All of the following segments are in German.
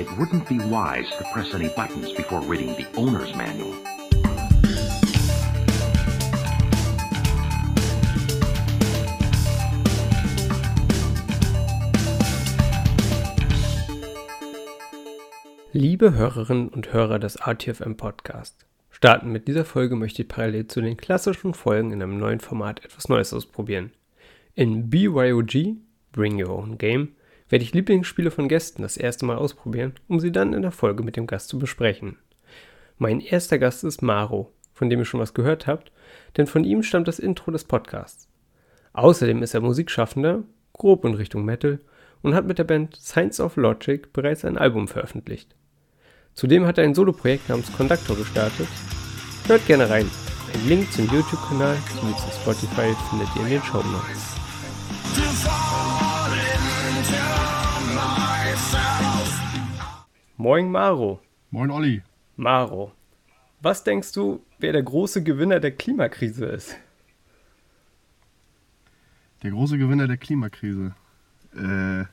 it wouldn't be wise to press any buttons before reading the owner's manual. Liebe Hörerinnen und Hörer des RTFM Podcast, starten mit dieser Folge möchte ich parallel zu den klassischen Folgen in einem neuen Format etwas Neues ausprobieren. In BYOG, Bring Your Own Game, werde ich Lieblingsspiele von Gästen das erste Mal ausprobieren, um sie dann in der Folge mit dem Gast zu besprechen. Mein erster Gast ist Maro, von dem ihr schon was gehört habt, denn von ihm stammt das Intro des Podcasts. Außerdem ist er Musikschaffender, grob in Richtung Metal, und hat mit der Band Science of Logic bereits ein Album veröffentlicht. Zudem hat er ein Soloprojekt namens Conductor gestartet. Hört gerne rein. Ein Link zum YouTube-Kanal sowie zu Spotify findet ihr in den Show Notes. Moin Maro. Moin Olli. Maro, was denkst du, wer der große Gewinner der Klimakrise ist? Der große Gewinner der Klimakrise. Äh,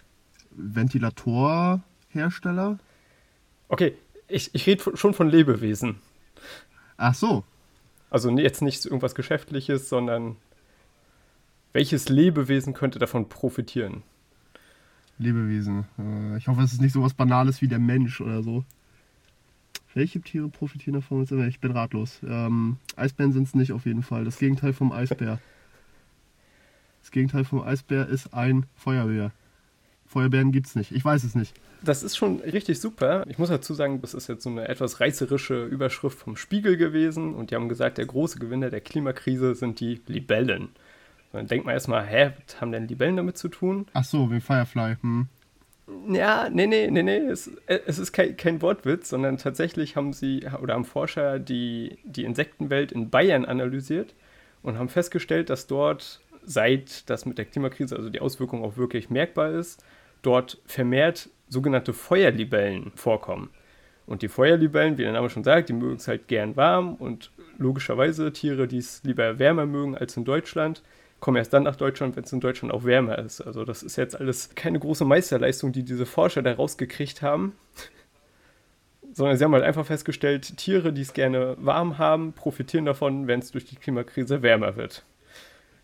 Ventilatorhersteller? Okay, ich, ich rede schon von Lebewesen. Ach so. Also jetzt nicht irgendwas Geschäftliches, sondern welches Lebewesen könnte davon profitieren? Lebewesen. Äh, ich hoffe, es ist nicht so was Banales wie der Mensch oder so. Welche Tiere profitieren davon? Ich bin ratlos. Ähm, Eisbären sind es nicht auf jeden Fall. Das Gegenteil vom Eisbär. Das Gegenteil vom Eisbär ist ein Feuerwehr. Feuerbären gibt es nicht. Ich weiß es nicht. Das ist schon richtig super. Ich muss dazu sagen, das ist jetzt so eine etwas reißerische Überschrift vom Spiegel gewesen und die haben gesagt, der große Gewinner der Klimakrise sind die Libellen. Dann denkt man erstmal, hä, was haben denn Libellen damit zu tun? Ach so, wie Firefly. Hm. Ja, nee, nee, nee, nee, es, es ist kein, kein, Wortwitz, sondern tatsächlich haben sie oder haben Forscher die, die Insektenwelt in Bayern analysiert und haben festgestellt, dass dort, seit das mit der Klimakrise, also die Auswirkung auch wirklich merkbar ist, dort vermehrt sogenannte Feuerlibellen vorkommen. Und die Feuerlibellen, wie der Name schon sagt, die mögen es halt gern warm und logischerweise Tiere, die es lieber wärmer mögen als in Deutschland, kommen erst dann nach Deutschland, wenn es in Deutschland auch wärmer ist. Also das ist jetzt alles keine große Meisterleistung, die diese Forscher da rausgekriegt haben, sondern sie haben halt einfach festgestellt, Tiere, die es gerne warm haben, profitieren davon, wenn es durch die Klimakrise wärmer wird.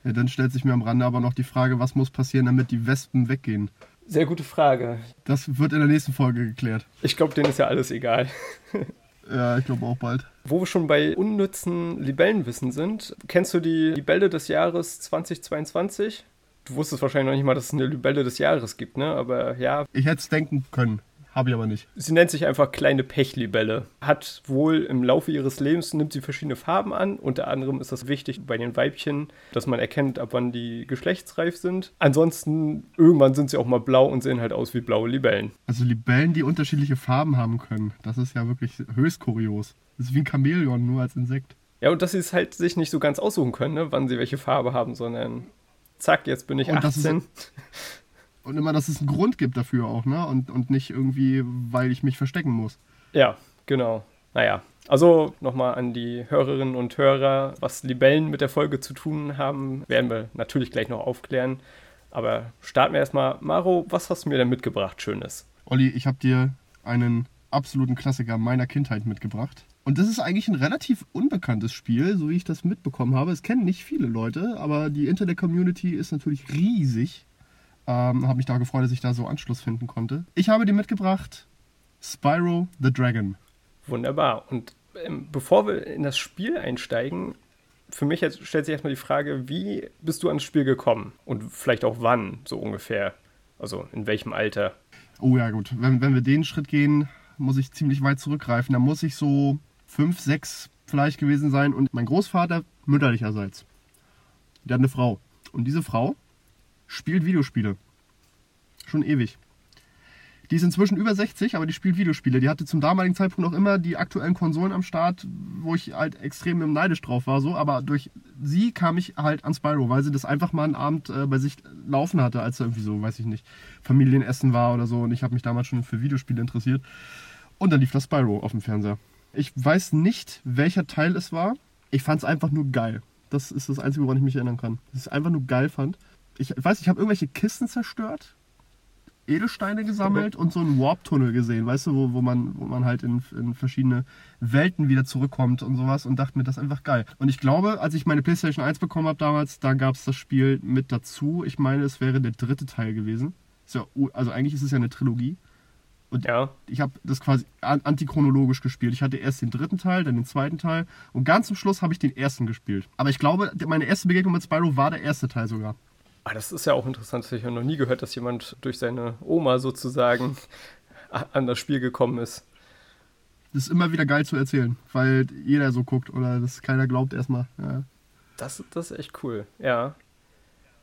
Ja, dann stellt sich mir am Rande aber noch die Frage, was muss passieren, damit die Wespen weggehen? Sehr gute Frage. Das wird in der nächsten Folge geklärt. Ich glaube, denen ist ja alles egal. ja, ich glaube auch bald. Wo wir schon bei unnützen Libellenwissen sind, kennst du die Libelle des Jahres 2022? Du wusstest wahrscheinlich noch nicht mal, dass es eine Libelle des Jahres gibt, ne? Aber ja. Ich hätte es denken können. Habe ich aber nicht. Sie nennt sich einfach kleine Pechlibelle. Hat wohl im Laufe ihres Lebens, nimmt sie verschiedene Farben an. Unter anderem ist das wichtig bei den Weibchen, dass man erkennt, ab wann die geschlechtsreif sind. Ansonsten, irgendwann sind sie auch mal blau und sehen halt aus wie blaue Libellen. Also Libellen, die unterschiedliche Farben haben können. Das ist ja wirklich höchst kurios. Das ist wie ein Chamäleon, nur als Insekt. Ja, und dass sie es halt sich nicht so ganz aussuchen können, ne, wann sie welche Farbe haben, sondern zack, jetzt bin ich und 18. Und immer, dass es einen Grund gibt dafür auch, ne? Und, und nicht irgendwie, weil ich mich verstecken muss. Ja, genau. Naja, also nochmal an die Hörerinnen und Hörer, was Libellen mit der Folge zu tun haben, werden wir natürlich gleich noch aufklären. Aber starten wir erstmal. Maro, was hast du mir denn mitgebracht, Schönes? Olli, ich habe dir einen absoluten Klassiker meiner Kindheit mitgebracht. Und das ist eigentlich ein relativ unbekanntes Spiel, so wie ich das mitbekommen habe. Es kennen nicht viele Leute, aber die Internet-Community ist natürlich riesig. Ähm, habe mich da gefreut, dass ich da so Anschluss finden konnte. Ich habe dir mitgebracht Spyro the Dragon. Wunderbar. Und ähm, bevor wir in das Spiel einsteigen, für mich jetzt stellt sich erstmal die Frage, wie bist du ans Spiel gekommen? Und vielleicht auch wann, so ungefähr? Also in welchem Alter? Oh ja, gut. Wenn, wenn wir den Schritt gehen, muss ich ziemlich weit zurückgreifen. Da muss ich so fünf, sechs vielleicht gewesen sein. Und mein Großvater mütterlicherseits, der hat eine Frau. Und diese Frau spielt Videospiele. Schon ewig. Die ist inzwischen über 60, aber die spielt Videospiele. Die hatte zum damaligen Zeitpunkt auch immer die aktuellen Konsolen am Start, wo ich halt extrem neidisch drauf war. So. Aber durch sie kam ich halt an Spyro, weil sie das einfach mal einen Abend äh, bei sich laufen hatte, als er irgendwie so, weiß ich nicht, Familienessen war oder so. Und ich habe mich damals schon für Videospiele interessiert. Und dann lief das Spyro auf dem Fernseher. Ich weiß nicht, welcher Teil es war. Ich fand es einfach nur geil. Das ist das Einzige, woran ich mich erinnern kann. Dass ich es einfach nur geil fand ich weiß, ich habe irgendwelche Kisten zerstört. Edelsteine gesammelt und so einen Warp-Tunnel gesehen, weißt du, wo, wo, man, wo man halt in, in verschiedene Welten wieder zurückkommt und sowas und dachte mir, das ist einfach geil. Und ich glaube, als ich meine PlayStation 1 bekommen habe damals, da gab es das Spiel mit dazu. Ich meine, es wäre der dritte Teil gewesen. Ja, also eigentlich ist es ja eine Trilogie. Und Ja. ich habe das quasi an- antichronologisch gespielt. Ich hatte erst den dritten Teil, dann den zweiten Teil und ganz zum Schluss habe ich den ersten gespielt. Aber ich glaube, meine erste Begegnung mit Spyro war der erste Teil sogar. Ah, das ist ja auch interessant. Habe ich ja noch nie gehört, dass jemand durch seine Oma sozusagen an das Spiel gekommen ist. Das ist immer wieder geil zu erzählen, weil jeder so guckt oder das keiner glaubt erstmal. Ja. Das, das ist echt cool, ja.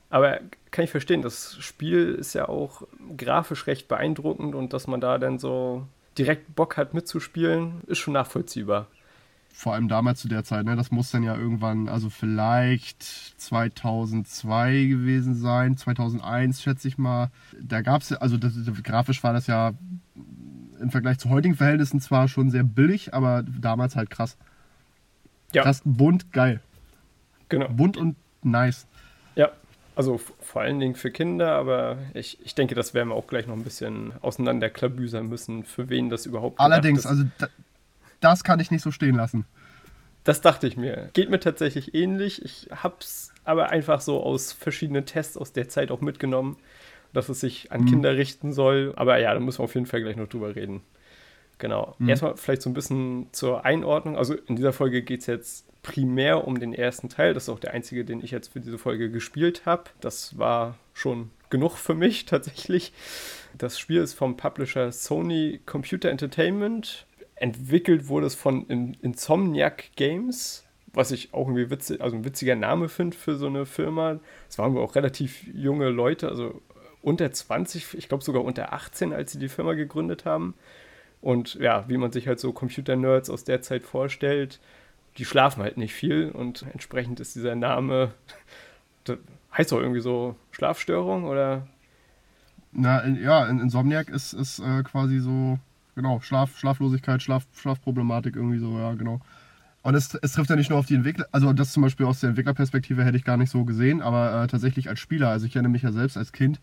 Aber kann ich verstehen, das Spiel ist ja auch grafisch recht beeindruckend und dass man da dann so direkt Bock hat mitzuspielen, ist schon nachvollziehbar. Vor allem damals zu der Zeit, ne? Das muss dann ja irgendwann, also vielleicht 2002 gewesen sein, 2001 schätze ich mal. Da gab es ja, also das, grafisch war das ja im Vergleich zu heutigen Verhältnissen zwar schon sehr billig, aber damals halt krass. Ja. Krass, bunt, geil. Genau. Bunt und nice. Ja, also vor allen Dingen für Kinder, aber ich, ich denke, das werden wir auch gleich noch ein bisschen auseinanderklabüsern müssen, für wen das überhaupt Allerdings, also da, das kann ich nicht so stehen lassen. Das dachte ich mir. Geht mir tatsächlich ähnlich. Ich hab's aber einfach so aus verschiedenen Tests aus der Zeit auch mitgenommen, dass es sich an Kinder richten soll. Aber ja, da müssen wir auf jeden Fall gleich noch drüber reden. Genau. Erstmal vielleicht so ein bisschen zur Einordnung. Also in dieser Folge geht es jetzt primär um den ersten Teil. Das ist auch der einzige, den ich jetzt für diese Folge gespielt habe. Das war schon genug für mich tatsächlich. Das Spiel ist vom Publisher Sony Computer Entertainment. Entwickelt wurde es von In Insomniac Games, was ich auch irgendwie witzig, also ein witziger Name finde für so eine Firma. Es waren wohl auch relativ junge Leute, also unter 20, ich glaube sogar unter 18, als sie die Firma gegründet haben. Und ja, wie man sich halt so Computer-Nerds aus der Zeit vorstellt, die schlafen halt nicht viel und entsprechend ist dieser Name, heißt doch irgendwie so Schlafstörung oder? Na, ja, in Insomniac ist, ist äh, quasi so, genau, Schlaf, Schlaflosigkeit, Schlaf, Schlafproblematik irgendwie so, ja, genau. Und es, es trifft ja nicht nur auf die Entwickler, also das zum Beispiel aus der Entwicklerperspektive hätte ich gar nicht so gesehen, aber äh, tatsächlich als Spieler, also ich erinnere mich ja selbst als Kind,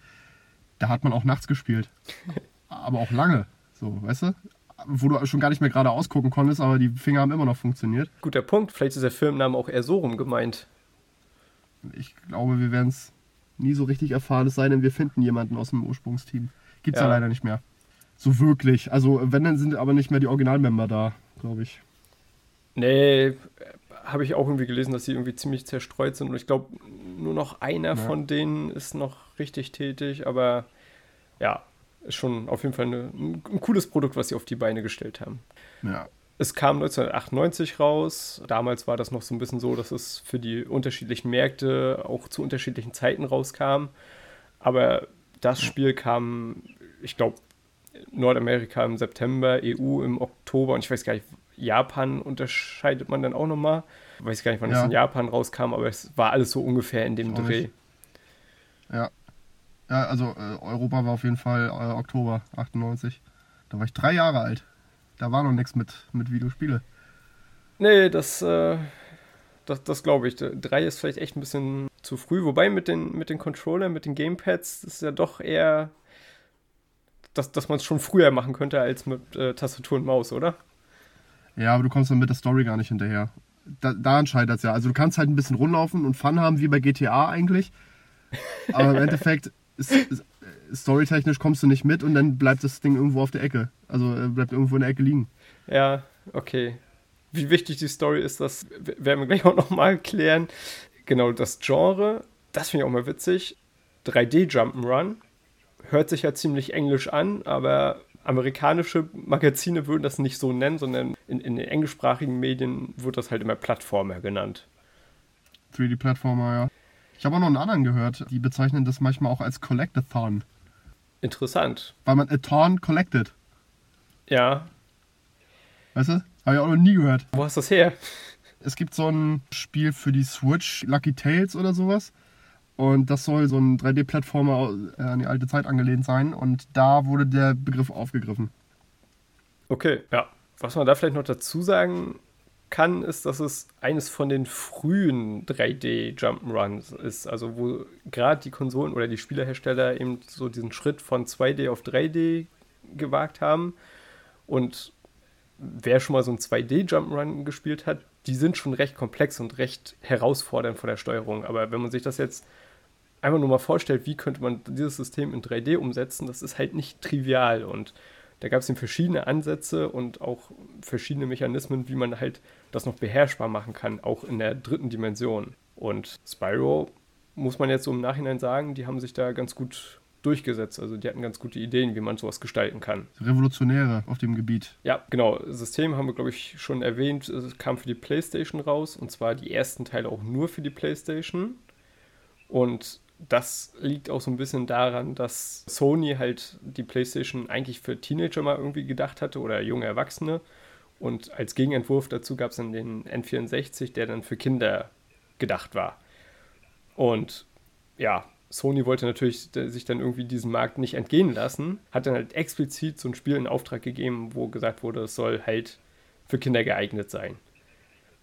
da hat man auch nachts gespielt. aber auch lange, so, weißt du? Wo du schon gar nicht mehr gerade ausgucken konntest, aber die Finger haben immer noch funktioniert. Guter Punkt, vielleicht ist der Firmenname auch eher so rum gemeint. Ich glaube, wir werden es nie so richtig erfahren, es sei denn, wir finden jemanden aus dem Ursprungsteam. Gibt's ja. Ja. leider nicht mehr. So wirklich. Also, wenn, dann sind aber nicht mehr die Originalmember da, glaube ich. Nee, habe ich auch irgendwie gelesen, dass sie irgendwie ziemlich zerstreut sind und ich glaube, nur noch einer Ja. von denen ist noch richtig tätig, aber ja, ist schon auf jeden Fall eine, ein, cooles Produkt, was sie auf die Beine gestellt haben. Ja. Es kam 1998 raus. Damals war das noch so ein bisschen so, dass es für die unterschiedlichen Märkte auch zu unterschiedlichen Zeiten rauskam. Aber das Spiel kam, ich glaube, Nordamerika im September, EU im Oktober und ich weiß gar nicht, Japan unterscheidet man dann auch nochmal. Ich weiß gar nicht, wann es Ja. in Japan rauskam, aber es war alles so ungefähr in dem Dreh. nicht. Ja. Ja, also äh, Europa war auf jeden Fall äh, Oktober 98. Da war ich drei Jahre alt. Da war noch nichts mit, mit Videospiele. Nee, das, äh, das, das glaube ich. Drei ist vielleicht echt ein bisschen zu früh. Wobei mit den, mit den Controllern, mit den Gamepads, das ist ja doch eher, dass, dass man es schon früher machen könnte als mit äh, Tastatur und Maus, oder? Ja, aber du kommst dann mit der Story gar nicht hinterher. Da, daran scheitert es ja. Also du kannst halt ein bisschen rumlaufen und Fun haben, wie bei GTA eigentlich. Aber im Endeffekt, storytechnisch kommst du nicht mit und dann bleibt das Ding irgendwo auf der Ecke. Also äh, bleibt irgendwo in der Ecke liegen. Ja, okay. Wie wichtig die Story ist, das werden wir gleich auch nochmal klären. Genau, das Genre, das finde ich auch mal witzig. 3D Jump'n'Run. Hört sich ja ziemlich englisch an, aber amerikanische Magazine würden das nicht so nennen, sondern in, in den englischsprachigen Medien wird das halt immer Plattformer genannt. 3D-Plattformer, ja. Ich habe auch noch einen anderen gehört, die bezeichnen das manchmal auch als Collectathon. Interessant. Weil man a Thorn collected. Ja, Weißt du? Habe ich auch noch nie gehört. wo hast du das her? Es gibt so ein Spiel für die Switch, Lucky Tales oder sowas. Und das soll so ein 3D-Plattformer äh, an die alte Zeit angelehnt sein. Und da wurde der Begriff aufgegriffen. Okay, ja. Was man da vielleicht noch dazu sagen kann, ist, dass es eines von den frühen 3D-Jump'n'Runs ist. Also wo gerade die Konsolen oder die Spielerhersteller eben so diesen Schritt von 2D auf 3D gewagt haben. Und wer schon mal so ein 2D-Jump'n'Run gespielt hat, die sind schon recht komplex und recht herausfordernd von der Steuerung. Aber wenn man sich das jetzt einfach nur mal vorstellt, wie könnte man dieses System in 3D umsetzen, das ist halt nicht trivial. Und da gab es eben verschiedene Ansätze und auch verschiedene Mechanismen, wie man halt das noch beherrschbar machen kann, auch in der dritten Dimension. Und Spyro, muss man jetzt so im Nachhinein sagen, die haben sich da ganz gut durchgesetzt. Also die hatten ganz gute Ideen, wie man sowas gestalten kann. Revolutionäre auf dem Gebiet. Ja, genau. System haben wir, glaube ich, schon erwähnt. Es kam für die PlayStation raus und zwar die ersten Teile auch nur für die PlayStation. Und das liegt auch so ein bisschen daran, dass Sony halt die PlayStation eigentlich für Teenager mal irgendwie gedacht hatte oder junge Erwachsene. Und als Gegenentwurf dazu gab es dann den N64, der dann für Kinder gedacht war. Und ja, Sony wollte natürlich sich dann irgendwie diesem Markt nicht entgehen lassen, hat dann halt explizit so ein Spiel in Auftrag gegeben, wo gesagt wurde, es soll halt für Kinder geeignet sein.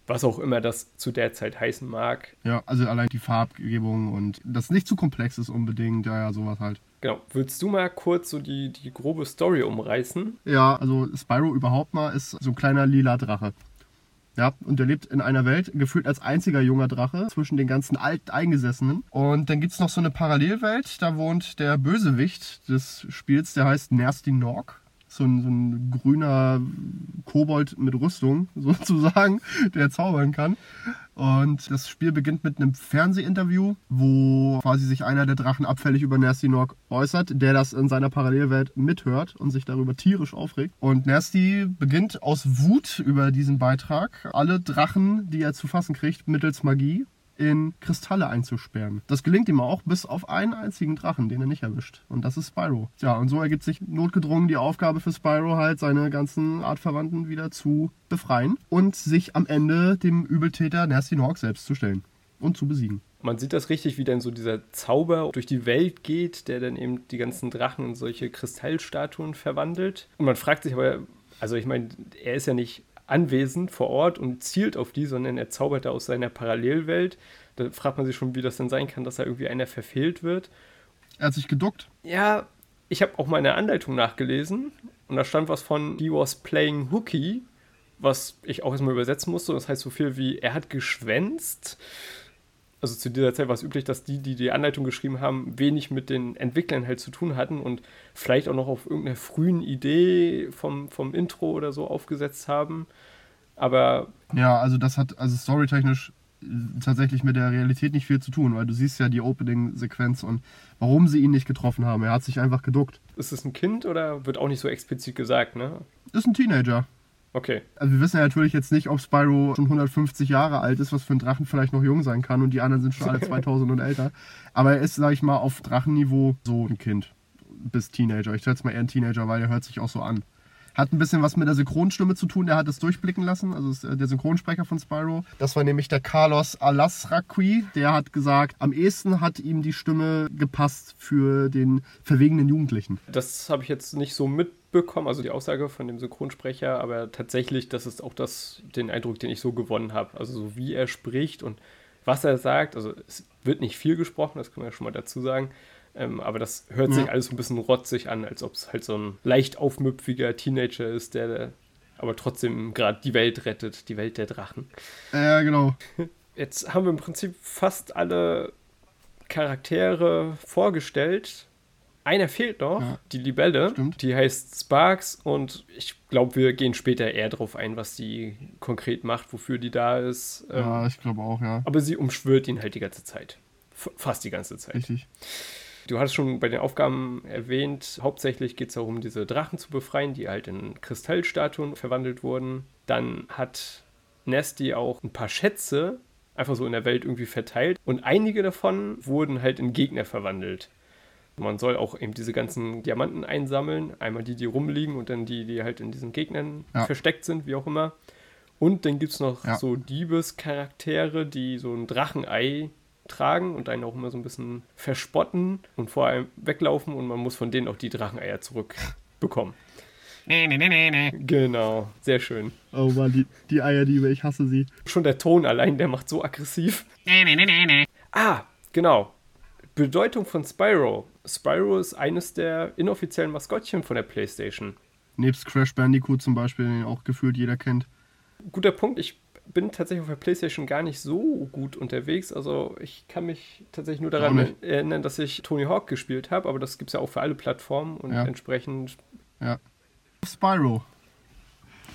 Was auch immer das zu der Zeit heißen mag. Ja, also allein die Farbgebung und das nicht zu komplex ist unbedingt, ja, ja, sowas halt. Genau. Würdest du mal kurz so die, die grobe Story umreißen? Ja, also Spyro überhaupt mal ist so ein kleiner lila Drache. Ja, und er lebt in einer Welt, gefühlt als einziger junger Drache zwischen den ganzen Alteingesessenen. Und dann gibt es noch so eine Parallelwelt, da wohnt der Bösewicht des Spiels, der heißt Nasty Nork so ein, so ein grüner Kobold mit Rüstung sozusagen, der zaubern kann. Und das Spiel beginnt mit einem Fernsehinterview, wo quasi sich einer der Drachen abfällig über Nasty Nork äußert, der das in seiner Parallelwelt mithört und sich darüber tierisch aufregt. Und Nasty beginnt aus Wut über diesen Beitrag alle Drachen, die er zu fassen kriegt, mittels Magie in Kristalle einzusperren. Das gelingt ihm auch bis auf einen einzigen Drachen, den er nicht erwischt. Und das ist Spyro. Ja, und so ergibt sich notgedrungen die Aufgabe für Spyro halt, seine ganzen Artverwandten wieder zu befreien und sich am Ende dem Übeltäter Nasty Nork selbst zu stellen und zu besiegen. Man sieht das richtig, wie dann so dieser Zauber durch die Welt geht, der dann eben die ganzen Drachen in solche Kristallstatuen verwandelt. Und man fragt sich aber, also ich meine, er ist ja nicht anwesend vor Ort und zielt auf die, sondern er zaubert da aus seiner Parallelwelt. Da fragt man sich schon, wie das denn sein kann, dass da irgendwie einer verfehlt wird. Er hat sich geduckt. Ja, ich habe auch mal eine Anleitung nachgelesen und da stand was von He was playing hooky, was ich auch erstmal übersetzen musste. Das heißt so viel wie er hat geschwänzt also zu dieser Zeit war es üblich, dass die, die die Anleitung geschrieben haben, wenig mit den Entwicklern halt zu tun hatten und vielleicht auch noch auf irgendeiner frühen Idee vom, vom Intro oder so aufgesetzt haben. Aber. Ja, also das hat also storytechnisch äh, tatsächlich mit der Realität nicht viel zu tun, weil du siehst ja die Opening-Sequenz und warum sie ihn nicht getroffen haben. Er hat sich einfach geduckt. Ist es ein Kind oder wird auch nicht so explizit gesagt, ne? Ist ein Teenager. Okay. Also wir wissen ja natürlich jetzt nicht, ob Spyro schon 150 Jahre alt ist, was für ein Drachen vielleicht noch jung sein kann und die anderen sind schon alle 2000 und älter. Aber er ist, sag ich mal, auf Drachenniveau so ein Kind bis Teenager. Ich jetzt mal eher ein Teenager, weil er hört sich auch so an. Hat ein bisschen was mit der Synchronstimme zu tun, der hat es durchblicken lassen, also äh, der Synchronsprecher von Spyro. Das war nämlich der Carlos Alasraqui, der hat gesagt, am ehesten hat ihm die Stimme gepasst für den verwegenen Jugendlichen. Das habe ich jetzt nicht so mitbekommen, also die Aussage von dem Synchronsprecher, aber tatsächlich, das ist auch das, den Eindruck, den ich so gewonnen habe. Also so wie er spricht und was er sagt, also es wird nicht viel gesprochen, das können wir ja schon mal dazu sagen, ähm, aber das hört ja. sich alles ein bisschen rotzig an, als ob es halt so ein leicht aufmüpfiger Teenager ist, der aber trotzdem gerade die Welt rettet, die Welt der Drachen. Ja, genau. Jetzt haben wir im Prinzip fast alle Charaktere vorgestellt. Einer fehlt noch, ja, die Libelle. Stimmt. Die heißt Sparks und ich glaube, wir gehen später eher darauf ein, was die konkret macht, wofür die da ist. Ja, ähm, ich glaube auch, ja. Aber sie umschwört ihn halt die ganze Zeit. F fast die ganze Zeit. Richtig. Du hattest schon bei den Aufgaben erwähnt, hauptsächlich geht es darum, diese Drachen zu befreien, die halt in Kristallstatuen verwandelt wurden. Dann hat Nasty auch ein paar Schätze einfach so in der Welt irgendwie verteilt und einige davon wurden halt in Gegner verwandelt. Man soll auch eben diese ganzen Diamanten einsammeln, einmal die, die rumliegen und dann die, die halt in diesen Gegnern ja. versteckt sind, wie auch immer. Und dann gibt es noch ja. so Diebescharaktere, die so ein Drachenei tragen und einen auch immer so ein bisschen verspotten und vor allem weglaufen und man muss von denen auch die Dracheneier zurückbekommen. Genau, sehr schön. Oh Mann, die, die Eierdiebe, ich hasse sie. Schon der Ton allein, der macht so aggressiv. ah, genau. Bedeutung von Spyro. Spyro ist eines der inoffiziellen Maskottchen von der PlayStation. Nebst Crash Bandicoot zum Beispiel, den auch gefühlt jeder kennt. Guter Punkt. Ich bin tatsächlich auf der PlayStation gar nicht so gut unterwegs. Also ich kann mich tatsächlich nur daran erinnern, dass ich Tony Hawk gespielt habe, aber das gibt es ja auch für alle Plattformen und Ja. entsprechend. Ja. Spyro.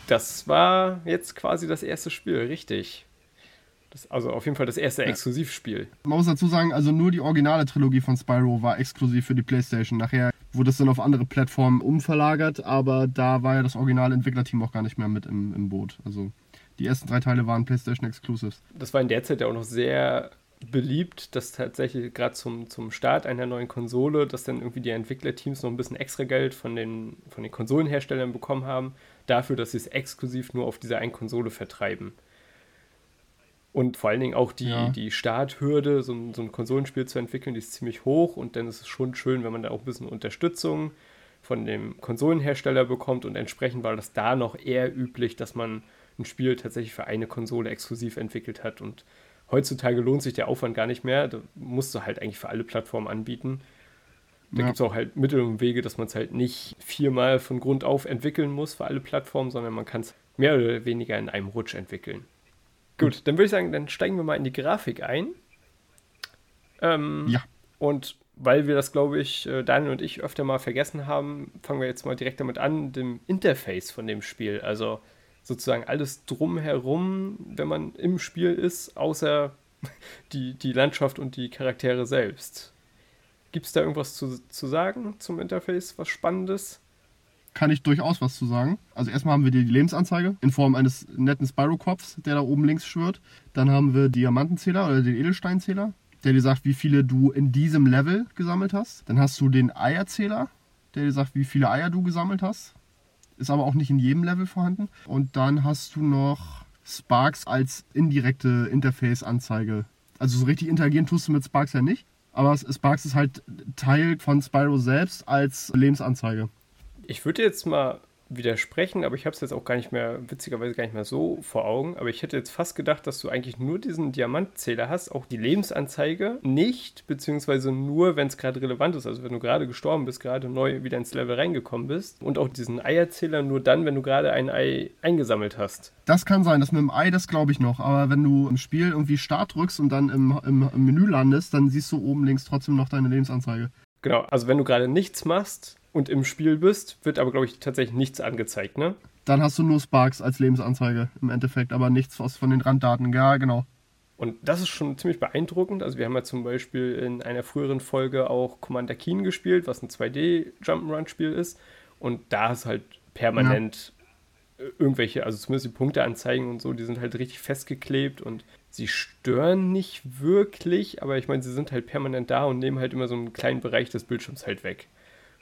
Das war jetzt quasi das erste Spiel, richtig. Das, also auf jeden Fall das erste Exklusivspiel. Man muss dazu sagen, also nur die originale Trilogie von Spyro war exklusiv für die PlayStation. Nachher wurde es dann auf andere Plattformen umverlagert, aber da war ja das originale Entwicklerteam auch gar nicht mehr mit im, im Boot. Also die ersten drei Teile waren PlayStation Exclusives. Das war in der Zeit ja auch noch sehr beliebt, dass tatsächlich gerade zum, zum Start einer neuen Konsole, dass dann irgendwie die Entwicklerteams noch ein bisschen extra Geld von den, von den Konsolenherstellern bekommen haben, dafür, dass sie es exklusiv nur auf dieser einen Konsole vertreiben. Und vor allen Dingen auch die, Ja. die Starthürde, so ein, so ein Konsolenspiel zu entwickeln, die ist ziemlich hoch und dann ist es schon schön, wenn man da auch ein bisschen Unterstützung von dem Konsolenhersteller bekommt und entsprechend war das da noch eher üblich, dass man ein Spiel tatsächlich für eine Konsole exklusiv entwickelt hat und heutzutage lohnt sich der Aufwand gar nicht mehr, da musst du halt eigentlich für alle Plattformen anbieten. Da Ja. gibt es auch halt Mittel und Wege, dass man es halt nicht viermal von Grund auf entwickeln muss für alle Plattformen, sondern man kann es mehr oder weniger in einem Rutsch entwickeln. Gut, dann würde ich sagen, dann steigen wir mal in die Grafik ein. Ähm, Ja. Und weil wir das, glaube ich, äh, Daniel und ich öfter mal vergessen haben, fangen wir jetzt mal direkt damit an, dem Interface von dem Spiel. Also sozusagen alles drumherum, wenn man im Spiel ist, außer die, die Landschaft und die Charaktere selbst. Gibt es da irgendwas zu, zu sagen zum Interface, was Spannendes? Kann ich durchaus was zu sagen. Also erstmal haben wir die Lebensanzeige in Form eines netten Spyro-Kopfs, der da oben links schwirrt. Dann haben wir Diamantenzähler oder den Edelsteinzähler, der dir sagt, wie viele du in diesem Level gesammelt hast. Dann hast du den Eierzähler, der dir sagt, wie viele Eier du gesammelt hast. Ist aber auch nicht in jedem Level vorhanden. Und dann hast du noch Sparks als indirekte Interface-Anzeige. Also so richtig interagieren tust du mit Sparks ja nicht. Aber Sparks ist halt Teil von Spyro selbst als Lebensanzeige. Ich würde jetzt mal widersprechen, aber ich habe es jetzt auch gar nicht mehr, witzigerweise gar nicht mehr so vor Augen. Aber ich hätte jetzt fast gedacht, dass du eigentlich nur diesen Diamantzähler hast, auch die Lebensanzeige nicht, beziehungsweise nur, wenn es gerade relevant ist. Also wenn du gerade gestorben bist, gerade neu wieder ins Level reingekommen bist. Und auch diesen Eierzähler nur dann, wenn du gerade ein Ei eingesammelt hast. Das kann sein, das mit dem Ei, das glaube ich noch. Aber wenn du im Spiel irgendwie Start drückst und dann im, im, im Menü landest, dann siehst du oben links trotzdem noch deine Lebensanzeige. Genau, also wenn du gerade nichts machst und im Spiel bist, wird aber, glaube ich, tatsächlich nichts angezeigt, ne? Dann hast du nur Sparks als Lebensanzeige im Endeffekt, aber nichts aus von den Randdaten. Ja, genau. Und das ist schon ziemlich beeindruckend. Also wir haben ja zum Beispiel in einer früheren Folge auch Commander Keen gespielt, was ein 2D-Jump'n'Run-Spiel ist. Und da ist halt permanent äh, irgendwelche, also zumindest die Punkteanzeigen und so, die sind halt richtig festgeklebt und sie stören nicht wirklich, aber ich meine, sie sind halt permanent da und nehmen halt immer so einen kleinen Bereich des Bildschirms halt weg.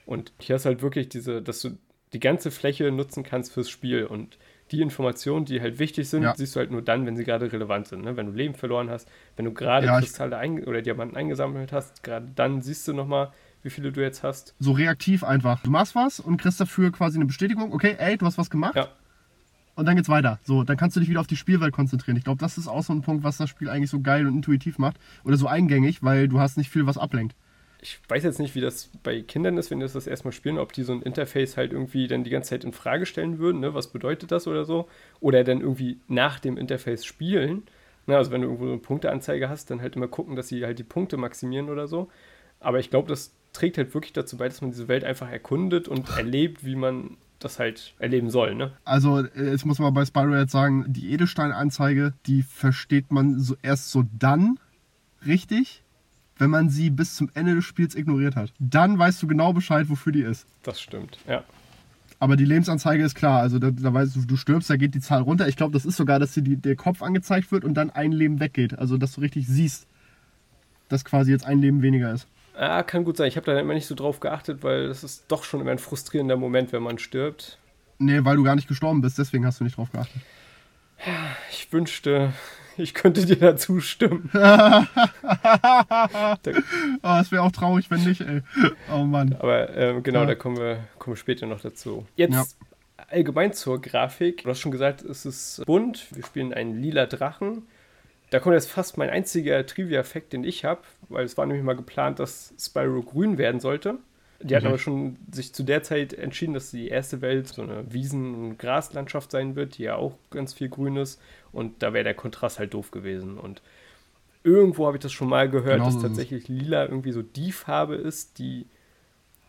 Und hier ist halt wirklich diese, dass du die ganze Fläche nutzen kannst fürs Spiel und die Informationen, die halt wichtig sind, Ja. siehst du halt nur dann, wenn sie gerade relevant sind. Ne? Wenn du Leben verloren hast, wenn du gerade Ja, Kristalle oder Diamanten eingesammelt hast, gerade dann siehst du nochmal, wie viele du jetzt hast. So reaktiv einfach. Du machst was und kriegst dafür quasi eine Bestätigung. Okay, ey, du hast was gemacht. Ja. Und dann geht's weiter. So, dann kannst du dich wieder auf die Spielwelt konzentrieren. Ich glaube, das ist auch so ein Punkt, was das Spiel eigentlich so geil und intuitiv macht. Oder so eingängig, weil du hast nicht viel, was ablenkt. Ich weiß jetzt nicht, wie das bei Kindern ist, wenn die das erstmal spielen, ob die so ein Interface halt irgendwie dann die ganze Zeit in Frage stellen würden, ne? was bedeutet das oder so. Oder dann irgendwie nach dem Interface spielen. Ne? Also wenn du irgendwo so eine Punkteanzeige hast, dann halt immer gucken, dass sie halt die Punkte maximieren oder so. Aber ich glaube, das trägt halt wirklich dazu bei, dass man diese Welt einfach erkundet und erlebt, wie man das halt erleben soll. Ne? Also, äh, jetzt muss man bei Spyro jetzt sagen, die Edelsteinanzeige, die versteht man so erst so dann richtig, wenn man sie bis zum Ende des Spiels ignoriert hat. Dann weißt du genau Bescheid, wofür die ist. Das stimmt, ja. Aber die Lebensanzeige ist klar, also da, da weißt du, du stirbst, da geht die Zahl runter. Ich glaube, das ist sogar, dass dir die, der Kopf angezeigt wird und dann ein Leben weggeht. Also, dass du richtig siehst, dass quasi jetzt ein Leben weniger ist. Ah, kann gut sein. Ich habe da immer nicht so drauf geachtet, weil das ist doch schon immer ein frustrierender Moment, wenn man stirbt. Nee, weil du gar nicht gestorben bist, deswegen hast du nicht drauf geachtet. Ich wünschte, ich könnte dir da zustimmen. Oh, es wäre auch traurig, wenn nicht, ey. Oh Mann. Aber ähm, genau, Ja. da kommen wir, kommen wir später noch dazu. Jetzt Ja. allgemein zur Grafik. Du hast schon gesagt, es ist bunt. Wir spielen einen lila Drachen. Da kommt jetzt fast mein einziger Trivia-Effekt, den ich habe, weil es war nämlich mal geplant, dass Spyro grün werden sollte. Die hatten Mhm. aber schon sich zu der Zeit entschieden, dass die erste Welt so eine Wiesen- und Graslandschaft sein wird, die ja auch ganz viel grün ist. Und da wäre der Kontrast halt doof gewesen. Und irgendwo habe ich das schon mal gehört, Genau dass tatsächlich lila irgendwie so die Farbe ist, die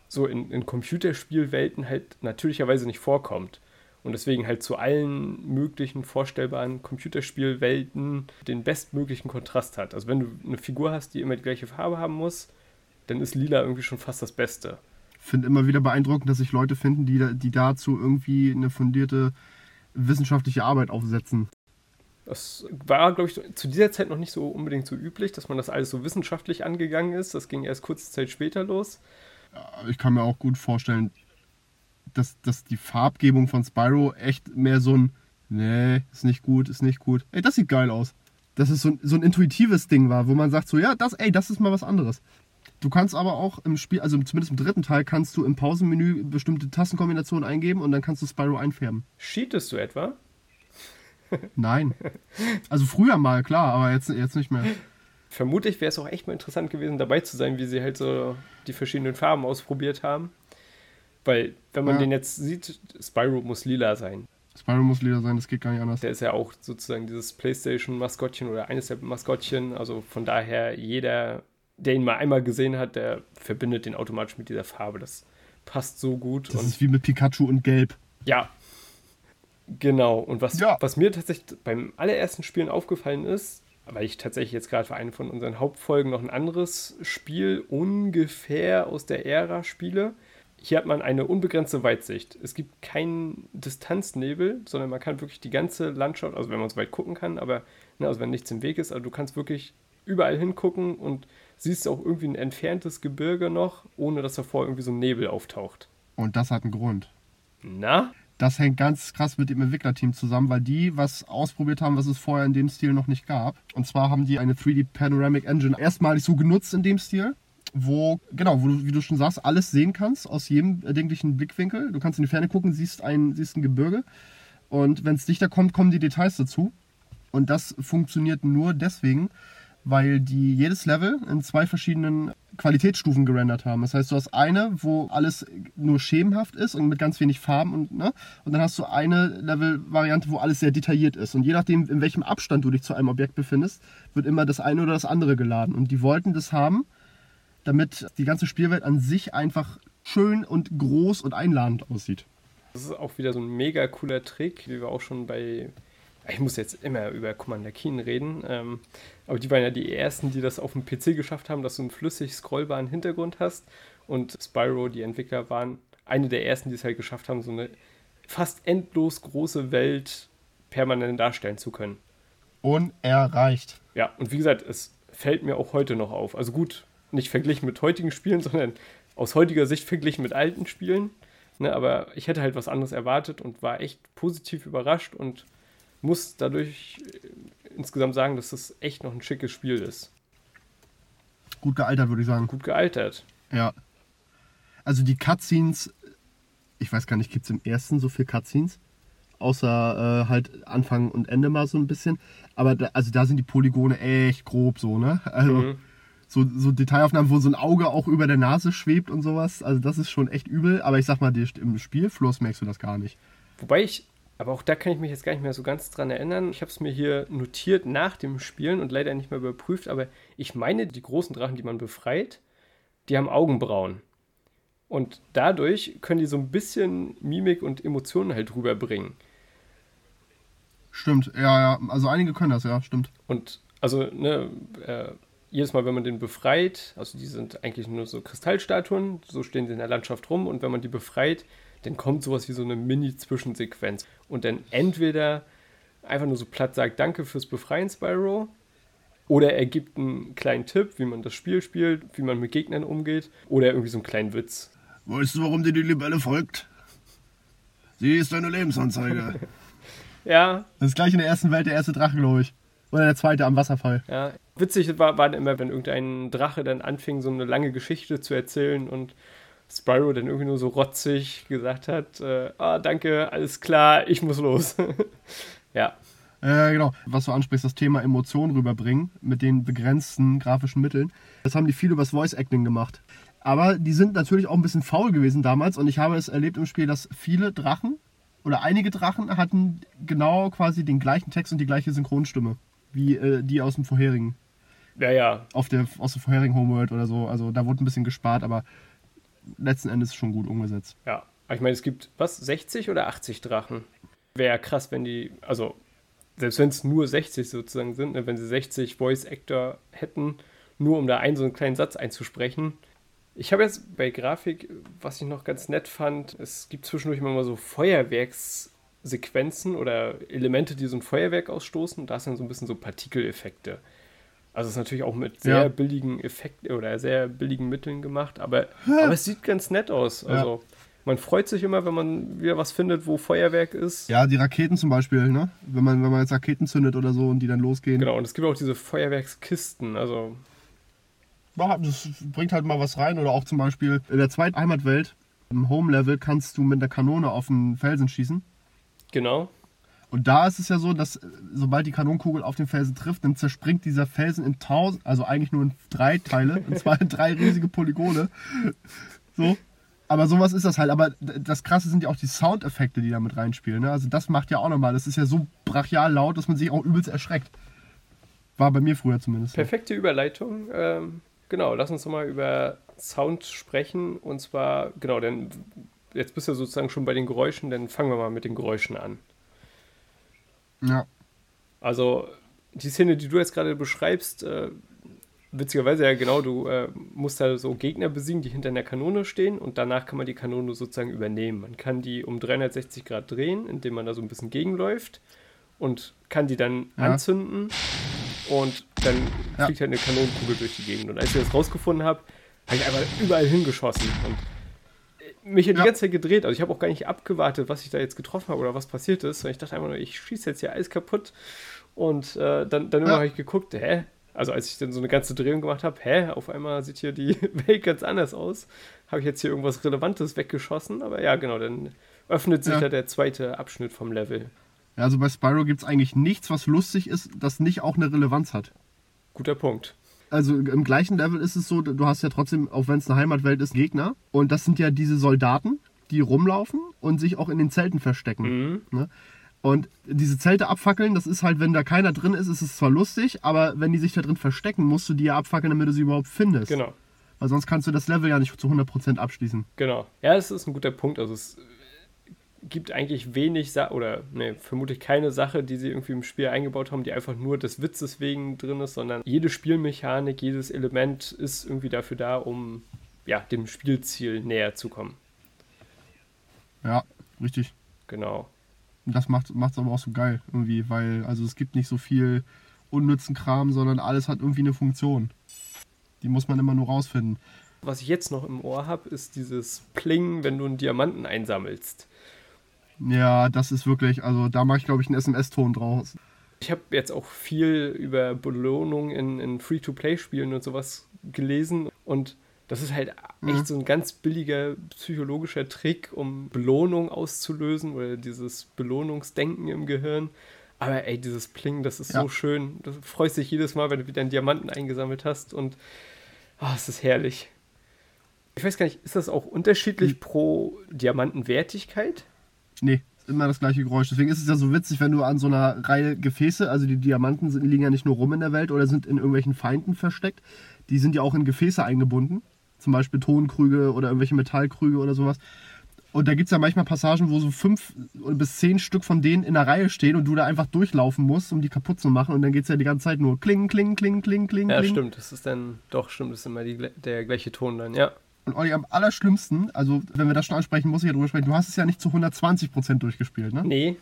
so in, in Computerspielwelten halt natürlicherweise nicht vorkommt. Und deswegen halt zu allen möglichen vorstellbaren Computerspielwelten den bestmöglichen Kontrast hat. Also wenn du eine Figur hast, die immer die gleiche Farbe haben muss, dann ist lila irgendwie schon fast das Beste. finde immer wieder beeindruckend, dass sich Leute finden, die, die dazu irgendwie eine fundierte wissenschaftliche Arbeit aufsetzen. Das war, glaube ich, zu dieser Zeit noch nicht so unbedingt so üblich, dass man das alles so wissenschaftlich angegangen ist. Das ging erst kurze Zeit später los. Ich kann mir auch gut vorstellen, dass, dass die Farbgebung von Spyro echt mehr so ein, nee, ist nicht gut, ist nicht gut. Ey, das sieht geil aus. Dass es so ein, so ein intuitives Ding war, wo man sagt so, ja, das, ey, das ist mal was anderes. Du kannst aber auch im Spiel, also zumindest im dritten Teil, kannst du im Pausenmenü bestimmte Tastenkombinationen eingeben und dann kannst du Spyro einfärben. Cheatest du etwa? Nein. Also früher mal, klar, aber jetzt, jetzt nicht mehr. Vermutlich wäre es auch echt mal interessant gewesen, dabei zu sein, wie sie halt so die verschiedenen Farben ausprobiert haben. Weil, wenn man Ja. den jetzt sieht, Spyro muss lila sein. Spyro muss Leder sein, das geht gar nicht anders. Der ist ja auch sozusagen dieses PlayStation-Maskottchen oder eines der Maskottchen. Also von daher, jeder, der ihn mal einmal gesehen hat, der verbindet den automatisch mit dieser Farbe. Das passt so gut. Das ist wie mit Pikachu und Gelb. Ja. Genau. Und was, Ja. was mir tatsächlich beim allerersten Spielen aufgefallen ist, weil ich tatsächlich jetzt gerade für eine von unseren Hauptfolgen noch ein anderes Spiel ungefähr aus der Ära spiele. Hier hat man eine unbegrenzte Weitsicht. Es gibt keinen Distanznebel, sondern man kann wirklich die ganze Landschaft, also wenn man so weit gucken kann, aber ne, also wenn nichts im Weg ist, also du kannst wirklich überall hingucken und siehst auch irgendwie ein entferntes Gebirge noch, ohne dass davor irgendwie so ein Nebel auftaucht. Und das hat einen Grund. Na? Das hängt ganz krass mit dem Entwicklerteam zusammen, weil die was ausprobiert haben, was es vorher in dem Stil noch nicht gab. Und zwar haben die eine 3D Panoramic Engine erstmalig so genutzt in dem Stil, wo, genau, wo du, wie du schon sagst, alles sehen kannst aus jedem erdenklichen Blickwinkel. Du kannst in die Ferne gucken, siehst ein, siehst ein Gebirge. Und wenn es dichter kommt, kommen die Details dazu. Und das funktioniert nur deswegen, weil die jedes Level in zwei verschiedenen Qualitätsstufen gerendert haben. Das heißt, du hast eine, wo alles nur schemenhaft ist und mit ganz wenig Farben und ne? Und dann hast du eine Level-Variante, wo alles sehr detailliert ist. Und je nachdem, in welchem Abstand du dich zu einem Objekt befindest, wird immer das eine oder das andere geladen. Und die wollten das haben, damit die ganze Spielwelt an sich einfach schön und groß und einladend aussieht. Das ist auch wieder so ein mega cooler Trick, wie wir auch schon bei. Ich muss jetzt immer über Commander Keen reden, ähm, aber die waren ja die ersten, die das auf dem PC geschafft haben, dass du einen flüssig scrollbaren Hintergrund hast. Und Spyro, die Entwickler, waren eine der ersten, die es halt geschafft haben, so eine fast endlos große Welt permanent darstellen zu können. Unerreicht. Ja, und wie gesagt, es fällt mir auch heute noch auf. Also gut, nicht verglichen mit heutigen Spielen, sondern aus heutiger Sicht verglichen mit alten Spielen. Ne, aber ich hätte halt was anderes erwartet und war echt positiv überrascht und muss dadurch äh, insgesamt sagen, dass das echt noch ein schickes Spiel ist. Gut gealtert, würde ich sagen. Gut gealtert. Ja. Also die Cutscenes, ich weiß gar nicht, gibt es im ersten so viel Cutscenes? Außer äh, halt Anfang und Ende mal so ein bisschen. Aber da, also da sind die Polygone echt grob so, ne? Also Mhm. so, so Detailaufnahmen, wo so ein Auge auch über der Nase schwebt und sowas. Also das ist schon echt übel. Aber ich sag mal, im Spielfluss merkst du das gar nicht. Wobei ich, aber auch da kann ich mich jetzt gar nicht mehr so ganz dran erinnern. Ich habe es mir hier notiert nach dem Spielen und leider nicht mehr überprüft, aber ich meine, die großen Drachen, die man befreit, die haben Augenbrauen. Und dadurch können die so ein bisschen Mimik und Emotionen halt rüberbringen. Stimmt, ja, ja. Also einige können das, ja, stimmt. Und also, ne, äh, jedes Mal, wenn man den befreit, also die sind eigentlich nur so Kristallstatuen, so stehen sie in der Landschaft rum und wenn man die befreit, dann kommt sowas wie so eine Mini-Zwischensequenz. Und dann entweder einfach nur so platt sagt, danke fürs Befreien, Spyro, oder er gibt einen kleinen Tipp, wie man das Spiel spielt, wie man mit Gegnern umgeht, oder irgendwie so einen kleinen Witz. Weißt du, warum dir die Libelle folgt? Sie ist deine Lebensanzeige. Ja, das ist gleich in der ersten Welt der erste Drache, glaube ich. Oder der zweite am Wasserfall. Ja, witzig war, war dann immer, wenn irgendein Drache dann anfing, so eine lange Geschichte zu erzählen und Spyro dann irgendwie nur so rotzig gesagt hat, äh, ah, danke, alles klar, ich muss los. ja. Äh, genau, was du ansprichst, das Thema Emotionen rüberbringen mit den begrenzten grafischen Mitteln. Das haben die viel übers Voice Acting gemacht. Aber die sind natürlich auch ein bisschen faul gewesen damals und ich habe es erlebt im Spiel, dass viele Drachen oder einige Drachen hatten genau quasi den gleichen Text und die gleiche Synchronstimme wie äh, die aus dem vorherigen. Ja, ja. Auf der, aus dem vorherigen Homeworld oder so. Also da wurde ein bisschen gespart, aber letzten Endes schon gut umgesetzt. Ja, ich meine, es gibt, was, 60 oder 80 Drachen? Wäre ja krass, wenn die, also selbst wenn es nur 60 sozusagen sind, ne, wenn sie 60 Voice Actor hätten, nur um da einen so einen kleinen Satz einzusprechen. Ich habe jetzt bei Grafik, was ich noch ganz nett fand, es gibt zwischendurch immer mal so Feuerwerkssequenzen oder Elemente, die so ein Feuerwerk ausstoßen. Da sind so ein bisschen so Partikeleffekte. Also es ist natürlich auch mit sehr ja. billigen Effekten oder sehr billigen Mitteln gemacht, aber, aber es sieht ganz nett aus. Also ja. man freut sich immer, wenn man wieder was findet, wo Feuerwerk ist. Ja, die Raketen zum Beispiel, ne? Wenn man, wenn man jetzt Raketen zündet oder so und die dann losgehen. Genau, und es gibt auch diese Feuerwerkskisten, also. Das bringt halt mal was rein. Oder auch zum Beispiel in der zweiten Heimatwelt, im Home-Level, kannst du mit der Kanone auf einen Felsen schießen. Genau. Und da ist es ja so, dass äh, sobald die Kanonenkugel auf den Felsen trifft, dann zerspringt dieser Felsen in tausend, also eigentlich nur in drei Teile, und zwar in drei riesige Polygone. So. Aber sowas ist das halt. Aber das Krasse sind ja auch die Soundeffekte, die da mit reinspielen. Ne? Also das macht ja auch nochmal. Das ist ja so brachial laut, dass man sich auch übelst erschreckt. War bei mir früher zumindest. Perfekte Überleitung. Ähm, genau, lass uns nochmal über Sound sprechen. Und zwar, genau, denn jetzt bist du sozusagen schon bei den Geräuschen, dann fangen wir mal mit den Geräuschen an. Ja. Also die Szene, die du jetzt gerade beschreibst, äh, witzigerweise ja genau, du äh, musst da so Gegner besiegen, die hinter einer Kanone stehen und danach kann man die Kanone sozusagen übernehmen. Man kann die um 360 Grad drehen, indem man da so ein bisschen gegenläuft und kann die dann ja. anzünden und dann ja. fliegt halt eine Kanonenkugel durch die Gegend. Und als ich das rausgefunden habe, habe ich einfach überall hingeschossen und mich ja. die ganze Zeit gedreht. Also ich habe auch gar nicht abgewartet, was ich da jetzt getroffen habe oder was passiert ist. Und ich dachte einfach nur, ich schieße jetzt hier alles kaputt. Und äh, dann, dann ja. habe ich geguckt, hä? Also als ich dann so eine ganze Drehung gemacht habe, hä, auf einmal sieht hier die Welt ganz anders aus. Habe ich jetzt hier irgendwas Relevantes weggeschossen? Aber ja, genau, dann öffnet sich ja. da der zweite Abschnitt vom Level. Ja, also bei Spyro gibt es eigentlich nichts, was lustig ist, das nicht auch eine Relevanz hat. Guter Punkt also im gleichen Level ist es so, du hast ja trotzdem, auch wenn es eine Heimatwelt ist, Gegner. Und das sind ja diese Soldaten, die rumlaufen und sich auch in den Zelten verstecken. Mhm. Ne? Und diese Zelte abfackeln, das ist halt, wenn da keiner drin ist, ist es zwar lustig, aber wenn die sich da drin verstecken, musst du die ja abfackeln, damit du sie überhaupt findest. Genau. Weil sonst kannst du das Level ja nicht zu 100% abschließen. Genau. Ja, das ist ein guter Punkt. Also es gibt eigentlich wenig Sa oder ne, vermutlich keine Sache, die sie irgendwie im Spiel eingebaut haben, die einfach nur des Witzes wegen drin ist, sondern jede Spielmechanik, jedes Element ist irgendwie dafür da, um ja, dem Spielziel näher zu kommen. Ja, richtig. Genau. Und das macht es aber auch so geil irgendwie, weil also es gibt nicht so viel unnützen Kram, sondern alles hat irgendwie eine Funktion. Die muss man immer nur rausfinden. Was ich jetzt noch im Ohr habe, ist dieses Pling, wenn du einen Diamanten einsammelst. Ja, das ist wirklich, also da mache ich, glaube ich, einen SMS-Ton draus. Ich habe jetzt auch viel über Belohnung in, in Free-to-Play-Spielen und sowas gelesen und das ist halt echt mhm. so ein ganz billiger psychologischer Trick, um Belohnung auszulösen oder dieses Belohnungsdenken im Gehirn. Aber ey, dieses Pling, das ist ja. so schön. Du freust dich jedes Mal, wenn du wieder einen Diamanten eingesammelt hast und oh, es ist herrlich. Ich weiß gar nicht, ist das auch unterschiedlich mhm. pro Diamantenwertigkeit? Nee, immer das gleiche Geräusch. Deswegen ist es ja so witzig, wenn du an so einer Reihe Gefäße, also die Diamanten sind, liegen ja nicht nur rum in der Welt oder sind in irgendwelchen Feinden versteckt, die sind ja auch in Gefäße eingebunden. Zum Beispiel Tonkrüge oder irgendwelche Metallkrüge oder sowas. Und da gibt es ja manchmal Passagen, wo so fünf bis zehn Stück von denen in der Reihe stehen und du da einfach durchlaufen musst, um die kaputt zu machen. Und dann geht es ja die ganze Zeit nur kling, kling, kling, kling, kling. Ja, stimmt. Das ist dann, doch, stimmt, das ist immer die, der gleiche Ton dann, ja. Und Olli, am allerschlimmsten, also wenn wir das schon ansprechen, muss ich ja drüber sprechen, du hast es ja nicht zu 120% durchgespielt, ne? Nee.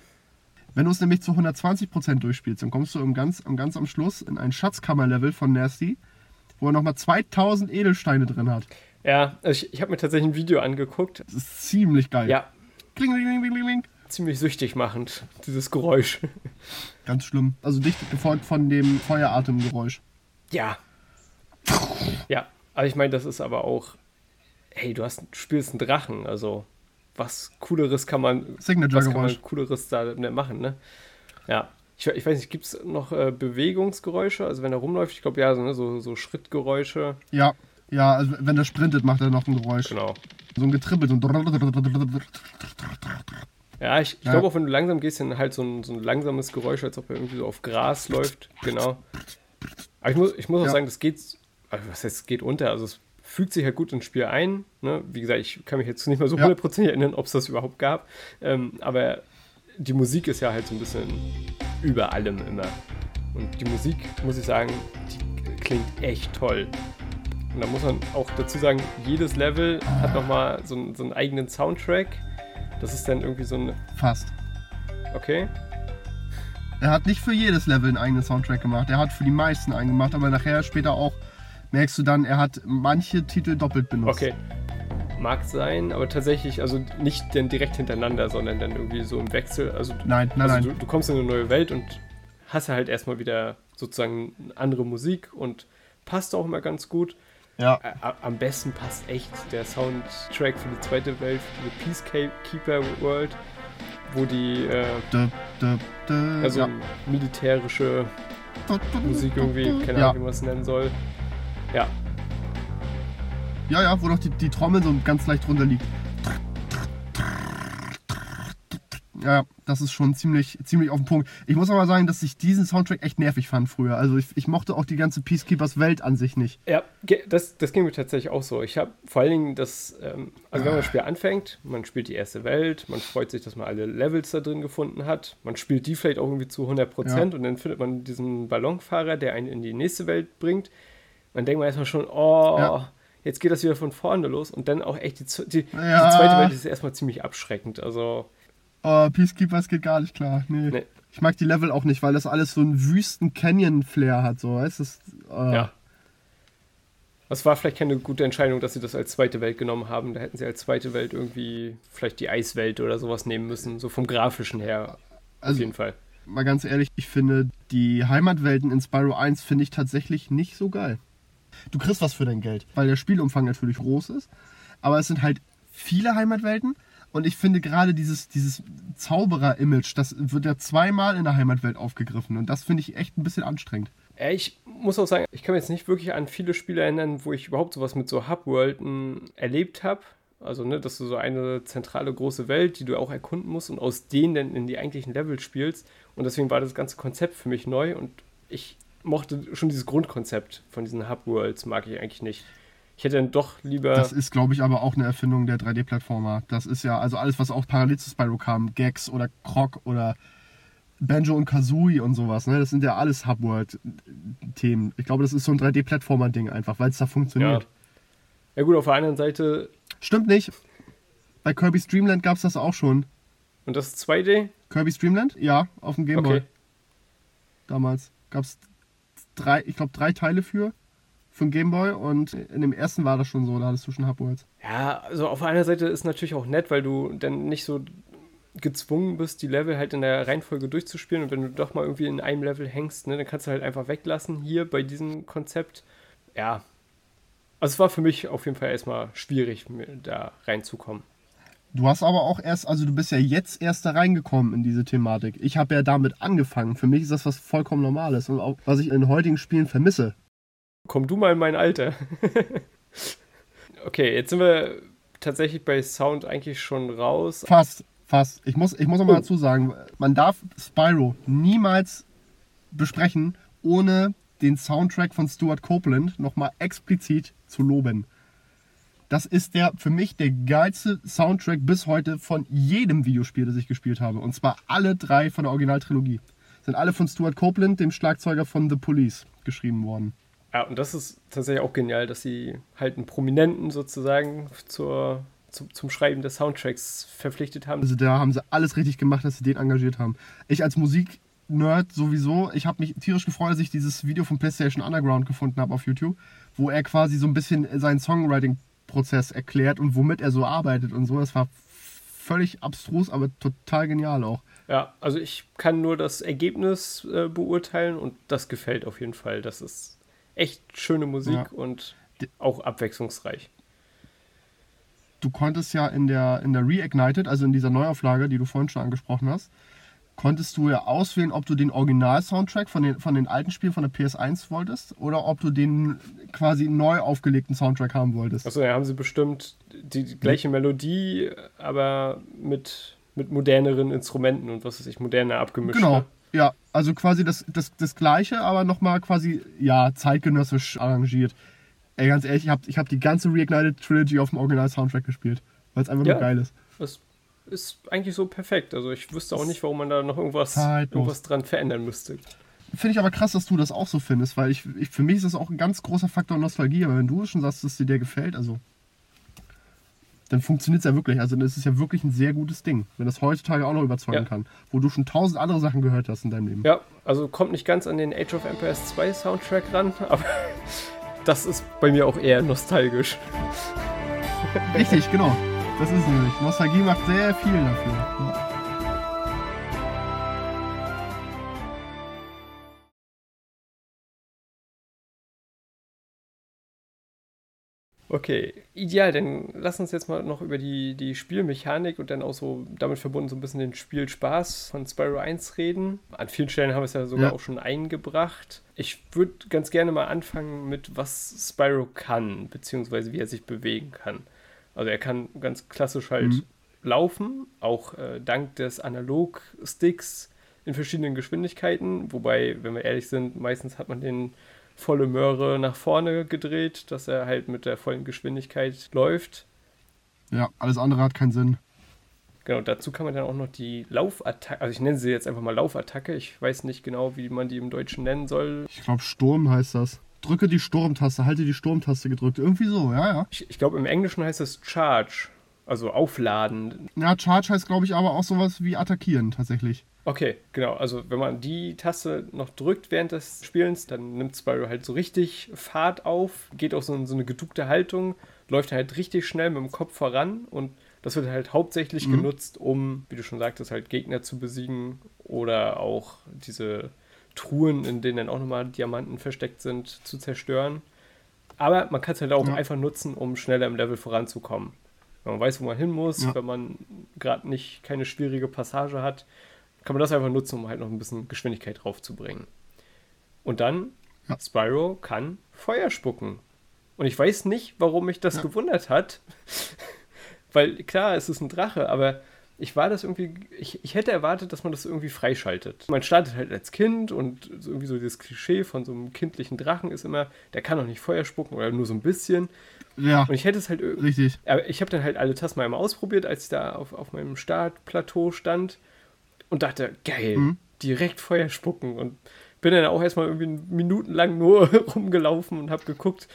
Wenn du es nämlich zu 120% durchspielst, dann kommst du im ganz, ganz am Schluss in ein Schatzkammerlevel von Nasty, wo er nochmal 2000 Edelsteine drin hat. Ja, also ich, ich habe mir tatsächlich ein Video angeguckt. Das ist ziemlich geil. Ja. Kling, kling, kling, kling. Ziemlich süchtig machend, dieses Geräusch. Ganz schlimm. Also dicht gefolgt von dem Feueratemgeräusch. Ja. Ja, aber ich meine, das ist aber auch hey, du hast, du spielst einen Drachen, also was cooleres kann man, was kann man cooleres da machen, ne? Ja. Ich, ich weiß nicht, gibt es noch äh, Bewegungsgeräusche? Also wenn er rumläuft, ich glaube ja, so, ne, so, so Schrittgeräusche. Ja, ja, also wenn er sprintet, macht er noch ein Geräusch. Genau. So ein Getribbel, so ein Ja, ich, ich Ja. glaube auch, wenn du langsam gehst, dann halt so ein, so ein langsames Geräusch, als ob er irgendwie so auf Gras läuft. Genau. Aber ich muss, ich muss auch Ja. sagen, das geht, also was heißt, es geht unter. Also es fügt sich halt gut ins Spiel ein. Ne? Wie gesagt, ich kann mich jetzt nicht mehr so Ja. hundertprozentig erinnern, ob es das überhaupt gab. Ähm, aber die Musik ist ja halt so ein bisschen über allem immer. Und die Musik, muss ich sagen, die klingt echt toll. Und da muss man auch dazu sagen, jedes Level hat nochmal so, einen- so einen eigenen Soundtrack. Das ist dann irgendwie so ein, Fast. okay, Er hat nicht für jedes Level einen eigenen Soundtrack gemacht. Er hat für die meisten einen gemacht, aber nachher später auch merkst du dann, er hat manche Titel doppelt benutzt. okay. Mag sein, aber tatsächlich, also nicht dann direkt hintereinander, sondern dann irgendwie so im Wechsel. Also, du- Nein, nein, also nein. Du, du kommst in eine neue Welt und hast ja halt erstmal wieder sozusagen andere Musik und passt auch immer ganz gut. Ja. Am besten passt echt der Soundtrack für die zweite Welt, für die Peacekeeper World, wo die äh, Dö, dö, dö, also ja. militärische Musik irgendwie, keine Ja. Ahnung, wie man es nennen soll. Ja, Ja, ja, wo doch die, die Trommel so ganz leicht drunter liegt. Ja, ja, das ist schon ziemlich, ziemlich auf den Punkt. Ich muss aber sagen, dass ich diesen Soundtrack echt nervig fand früher. Also ich, ich mochte auch die ganze Peacekeepers Welt an sich nicht. Ja, das, das ging mir tatsächlich auch so. Ich habe vor allen Dingen das, ähm, also wenn man das Spiel anfängt, man spielt die erste Welt, man freut sich, dass man alle Levels da drin gefunden hat, man spielt die vielleicht auch irgendwie zu 100% und dann findet man diesen Ballonfahrer, der einen in die nächste Welt bringt. Dann denkt man erstmal schon, oh, Ja. jetzt geht das wieder von vorne los und dann auch echt die, die, Ja. die zweite Welt ist erstmal ziemlich abschreckend. Also, Oh, Peacekeepers geht gar nicht klar. Nee. Nee. Ich mag die Level auch nicht, weil das alles so einen wüsten Canyon-Flair hat. So, weißt du? Äh, ja. Das war vielleicht keine gute Entscheidung, dass sie das als zweite Welt genommen haben. Da hätten sie als zweite Welt irgendwie vielleicht die Eiswelt oder sowas nehmen müssen, so vom grafischen her. Auf Also, jeden Fall. mal ganz ehrlich, ich finde die Heimatwelten in Spyro 1 finde ich tatsächlich nicht so geil. Du kriegst was für dein Geld, weil der Spielumfang natürlich groß ist, aber es sind halt viele Heimatwelten und ich finde gerade dieses, dieses Zauberer-Image, das wird ja zweimal in der Heimatwelt aufgegriffen und das finde ich echt ein bisschen anstrengend. Ja, ich muss auch sagen, ich kann mich jetzt nicht wirklich an viele Spiele erinnern, wo ich überhaupt sowas mit so Hub-Worlden erlebt habe. Also, ne, dass du so eine zentrale große Welt, die du auch erkunden musst und aus denen dann in die eigentlichen Level spielst. Und deswegen war das ganze Konzept für mich neu und ich mochte schon dieses Grundkonzept von diesen Hub-Worlds, mag ich eigentlich nicht. Ich hätte dann doch lieber. Das ist, glaube ich, aber auch eine Erfindung der 3D-Plattformer. Das ist ja, also alles, was auch parallel zu Spyro kam, Gags oder Croc oder Banjo und Kazooie und sowas, ne? Das sind ja alles Hubworld-Themen. Ich glaube, das ist so ein 3D-Plattformer-Ding einfach, weil es da ja. funktioniert. ja, gut, auf der anderen Seite, Stimmt nicht. Bei Kirby's Dreamland gab es das auch schon. und das ist 2D? Kirby's Dreamland? Ja, auf dem Game Boy Okay. damals. Gab es drei, ich glaube, drei Teile für, für den Game Boy und in dem ersten war das schon so, da hattest du schon Hubworlds. Ja, also auf einer Seite ist natürlich auch nett, weil du dann nicht so gezwungen bist, die Level halt in der Reihenfolge durchzuspielen und wenn du doch mal irgendwie in einem Level hängst, ne, dann kannst du halt einfach weglassen hier bei diesem Konzept. Ja. Also es war für mich auf jeden Fall erstmal schwierig, da reinzukommen. Du hast aber auch erst, also du bist ja jetzt erst da reingekommen in diese Thematik. Ich habe ja damit angefangen. Für mich ist das was vollkommen Normales und auch was ich in heutigen Spielen vermisse. Komm du mal in mein Alter. okay, jetzt sind wir tatsächlich bei Sound eigentlich schon raus. Fast, fast. Ich muss, ich muss noch mal Oh. dazu sagen, man darf Spyro niemals besprechen, ohne den Soundtrack von Stuart Copeland nochmal explizit zu loben. Das ist der für mich der geilste Soundtrack bis heute von jedem Videospiel, das ich gespielt habe. Und zwar alle drei von der Originaltrilogie. Sind alle von Stuart Copeland, dem Schlagzeuger von The Police, geschrieben worden. Ja, und das ist tatsächlich auch genial, dass sie halt einen Prominenten sozusagen zur, zum, zum Schreiben des Soundtracks verpflichtet haben. Also da haben sie alles richtig gemacht, dass sie den engagiert haben. Ich als Musiknerd sowieso, ich habe mich tierisch gefreut, dass ich dieses Video von PlayStation Underground gefunden habe auf YouTube, wo er quasi so ein bisschen seinen Songwriting-Prozess erklärt und womit er so arbeitet und so. Das war völlig abstrus, aber total genial auch. Ja, also ich kann nur das Ergebnis äh, beurteilen und das gefällt auf jeden Fall. Das ist echt schöne Musik Ja. und auch abwechslungsreich. du konntest ja in der, in der Reignited, also in dieser Neuauflage, die du vorhin schon angesprochen hast, konntest du ja auswählen, ob du den Original-Soundtrack von den, von den alten Spielen von der PS1 wolltest oder ob du den quasi neu aufgelegten Soundtrack haben wolltest. Achso, ja, haben sie bestimmt die, gleiche Melodie, aber mit, mit moderneren Instrumenten und was weiß ich, moderner abgemischt. Genau, ne? ja, also quasi das, das, das gleiche, aber nochmal quasi, ja, zeitgenössisch arrangiert. Ey, ganz ehrlich, ich habe ich hab die ganze Reignited Trilogy auf dem Original-Soundtrack gespielt, weil es einfach Ja. nur geil ist. Das ist eigentlich so perfekt. Also ich wüsste auch nicht, warum man da noch irgendwas, Zeitlos. irgendwas dran verändern müsste. Finde ich aber krass, dass du das auch so findest, weil ich, ich für mich ist das auch ein ganz großer Faktor Nostalgie, aber wenn du schon sagst, dass dir der gefällt, also dann funktioniert es ja wirklich. Also das ist ja wirklich ein sehr gutes Ding, wenn das heutzutage auch noch überzeugen Ja. kann, wo du schon tausend andere Sachen gehört hast in deinem Leben. Ja, also kommt nicht ganz an den Age of Empires 2 Soundtrack ran, aber das ist bei mir auch eher nostalgisch. Richtig, genau. Das ist nämlich. Nostalgie macht sehr viel dafür. Ja. Okay, ideal, dann lass uns jetzt mal noch über die, die Spielmechanik und dann auch so damit verbunden so ein bisschen den Spielspaß von Spyro 1 reden. An vielen Stellen haben wir es ja sogar Ja. auch schon eingebracht. Ich würde ganz gerne mal anfangen mit, was Spyro kann, beziehungsweise wie er sich bewegen kann. Also er kann ganz klassisch halt Mhm. laufen, auch äh, dank des Analog-Sticks in verschiedenen Geschwindigkeiten. Wobei, wenn wir ehrlich sind, meistens hat man den volle Möhre nach vorne gedreht, dass er halt mit der vollen Geschwindigkeit läuft. ja, alles andere hat keinen Sinn. Genau, dazu kann man dann auch noch die Laufattacke, also ich nenne sie jetzt einfach mal Laufattacke. Ich weiß nicht genau, wie man die im Deutschen nennen soll. Ich glaube, Sturm heißt das. Drücke die Sturmtaste, halte die Sturmtaste gedrückt. Irgendwie so, ja, ja. Ich, ich glaube, im Englischen heißt es Charge, also aufladen. Ja, Charge heißt, glaube ich, aber auch sowas wie attackieren tatsächlich. Okay, genau. Also wenn man die Taste noch drückt während des Spielens, dann nimmt Spyro halt so richtig Fahrt auf, geht auch so in so eine geduckte Haltung, läuft halt richtig schnell mit dem Kopf voran und das wird halt hauptsächlich genutzt, um, wie du schon sagtest, halt Gegner zu besiegen oder auch diese Truhen, in denen dann auch nochmal Diamanten versteckt sind, zu zerstören. Aber man kann es halt auch Ja. einfach nutzen, um schneller im Level voranzukommen. Wenn man weiß, wo man hin muss, Ja. wenn man gerade nicht keine schwierige Passage hat, kann man das einfach nutzen, um halt noch ein bisschen Geschwindigkeit draufzubringen. Und dann, Ja. Spyro kann Feuer spucken. Und ich weiß nicht, warum mich das gewundert hat. Weil klar, es ist ein Drache, aber ich war das irgendwie, ich, ich hätte erwartet, dass man das irgendwie freischaltet. Man startet halt als Kind und irgendwie so das Klischee von so einem kindlichen Drachen ist immer, der kann doch nicht Feuer spucken oder nur so ein bisschen. Ja, Und ich hätte es halt irgendwie richtig. aber ich habe dann halt alle Tasten mal einmal ausprobiert, als ich da auf, auf meinem Startplateau stand und dachte, geil, Mhm. direkt Feuer spucken. Und bin dann auch erstmal irgendwie minutenlang nur rumgelaufen und habe geguckt,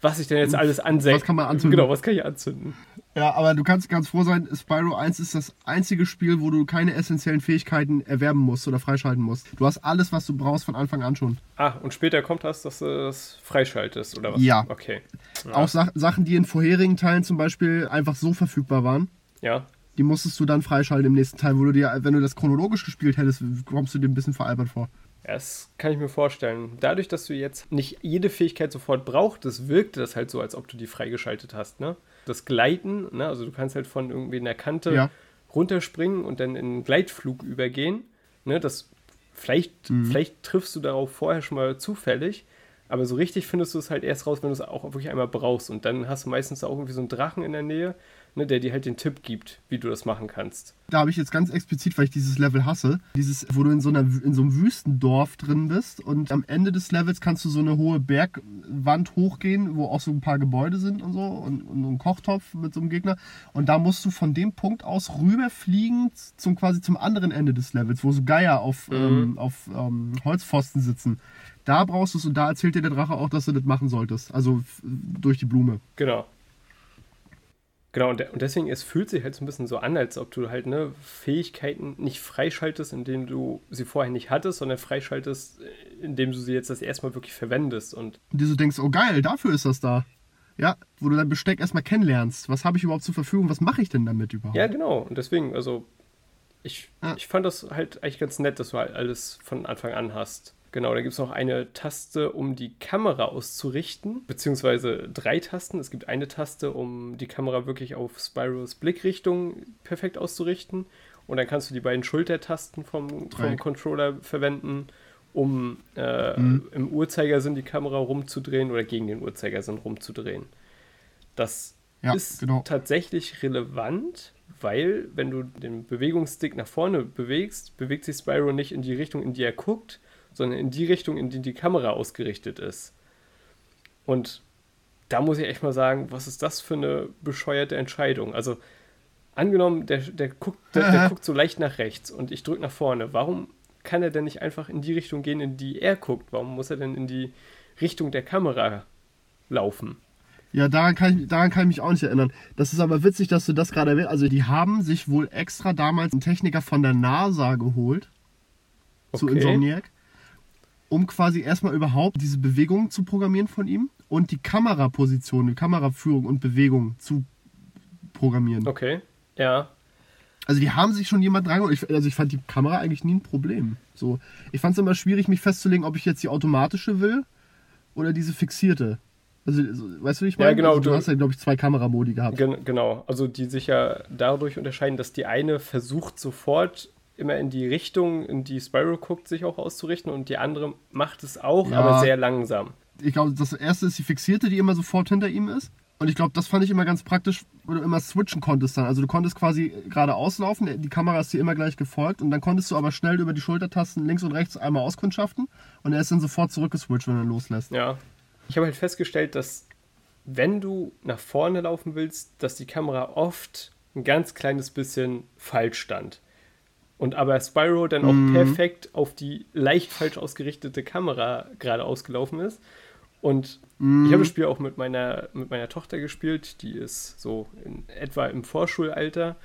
was ich denn jetzt alles ansäge. was kann man anzünden? Genau, was kann ich anzünden? Ja, aber du kannst ganz froh sein, Spyro 1 ist das einzige Spiel, wo du keine essentiellen Fähigkeiten erwerben musst oder freischalten musst. Du hast alles, was du brauchst von Anfang an schon. Ah, und später kommt das, dass du das freischaltest, oder was? Ja. Okay. Ja. Auch Sa Sachen, die in vorherigen Teilen zum Beispiel einfach so verfügbar waren, Ja. die musstest du dann freischalten im nächsten Teil, wo du dir, wenn du das chronologisch gespielt hättest, kommst du dir ein bisschen veralbert vor. Das kann ich mir vorstellen. Dadurch, dass du jetzt nicht jede Fähigkeit sofort brauchtest, wirkte das halt so, als ob du die freigeschaltet hast, ne? Das Gleiten, ne? Also du kannst halt von irgendwie einer Kante Ja. runterspringen und dann in einen Gleitflug übergehen. Ne? Das vielleicht, Mhm. vielleicht triffst du darauf vorher schon mal zufällig, aber so richtig findest du es halt erst raus, wenn du es auch wirklich einmal brauchst. Und dann hast du meistens auch irgendwie so einen Drachen in der Nähe, ne, der dir halt den Tipp gibt, wie du das machen kannst. Da habe ich jetzt ganz explizit, weil ich dieses Level hasse, dieses, wo du in so, einer, in so einem Wüstendorf drin bist und am Ende des Levels kannst du so eine hohe Bergwand hochgehen, wo auch so ein paar Gebäude sind und so und, und ein Kochtopf mit so einem Gegner. Und da musst du von dem Punkt aus rüberfliegen zum quasi zum anderen Ende des Levels, wo so Geier auf, ähm, auf ähm, Holzpfosten sitzen. Da brauchst du es und da erzählt dir der Drache auch, dass du das machen solltest. Also durch die Blume. Genau. Genau, und, und deswegen, es fühlt sich halt so ein bisschen so an, als ob du halt ne, Fähigkeiten nicht freischaltest, indem du sie vorher nicht hattest, sondern freischaltest, äh, indem du sie jetzt das erste Mal wirklich verwendest. Und Und dir so denkst, oh geil, dafür ist das da. Ja, wo du dein Besteck erstmal kennenlernst. Was habe ich überhaupt zur Verfügung? Was mache ich denn damit überhaupt? ja, genau. Und deswegen, also, ich, Ja. ich fand das halt eigentlich ganz nett, dass du halt alles von Anfang an hast. Genau, da gibt es noch eine Taste, um die Kamera auszurichten, beziehungsweise drei Tasten. Es gibt eine Taste, um die Kamera wirklich auf Spyros Blickrichtung perfekt auszurichten. Und dann kannst du die beiden Schultertasten vom, vom. Controller verwenden, um äh, Mhm. im Uhrzeigersinn die Kamera rumzudrehen oder gegen den Uhrzeigersinn rumzudrehen. Das Ja, ist genau. tatsächlich relevant, weil wenn du den Bewegungsstick nach vorne bewegst, bewegt sich Spyro nicht in die Richtung, in die er guckt, sondern in die Richtung, in die die Kamera ausgerichtet ist. Und da muss ich echt mal sagen, was ist das für eine bescheuerte Entscheidung? Also angenommen, der, der, guckt, der, der guckt so leicht nach rechts und ich drücke nach vorne. Warum kann er denn nicht einfach in die Richtung gehen, in die er guckt? Warum muss er denn in die Richtung der Kamera laufen? Ja, daran kann, ich, daran kann ich mich auch nicht erinnern. Das ist aber witzig, dass du das gerade erwähnt Also, die haben sich wohl extra damals einen Techniker von der NASA geholt, zu Okay. Insomniac, um quasi erstmal überhaupt diese Bewegung zu programmieren von ihm und die Kameraposition, die Kameraführung und Bewegung zu programmieren. Okay, ja. Also die haben sich schon jemand dran. Ich, also ich fand die Kamera eigentlich nie ein Problem. So, ich fand es immer schwierig, mich festzulegen, ob ich jetzt die automatische will oder diese fixierte. Also, so, weißt du, wie ich Ja, meine? genau, Also, du du- hast ja, glaube ich, zwei Kameramodi gehabt. Gen genau, also die sich ja dadurch unterscheiden, dass die eine versucht sofort immer in die Richtung, in die Spyro guckt, sich auch auszurichten und die andere macht es auch, Ja. aber sehr langsam. Ich glaube, das erste ist die fixierte, die immer sofort hinter ihm ist. Und ich glaube, das fand ich immer ganz praktisch, wo du immer switchen konntest dann. Also du konntest quasi geradeaus laufen, die Kamera ist dir immer gleich gefolgt und dann konntest du aber schnell über die Schultertasten links und rechts einmal auskundschaften und er ist dann sofort zurückgeswitcht, wenn er loslässt. Ja. Ich habe halt festgestellt, dass wenn du nach vorne laufen willst, dass die Kamera oft ein ganz kleines bisschen falsch stand. Und aber Spyro dann auch Mhm. perfekt auf die leicht falsch ausgerichtete Kamera gerade ausgelaufen ist. Und Mhm. ich habe das Spiel auch mit meiner, mit meiner Tochter gespielt, die ist so in etwa im Vorschulalter.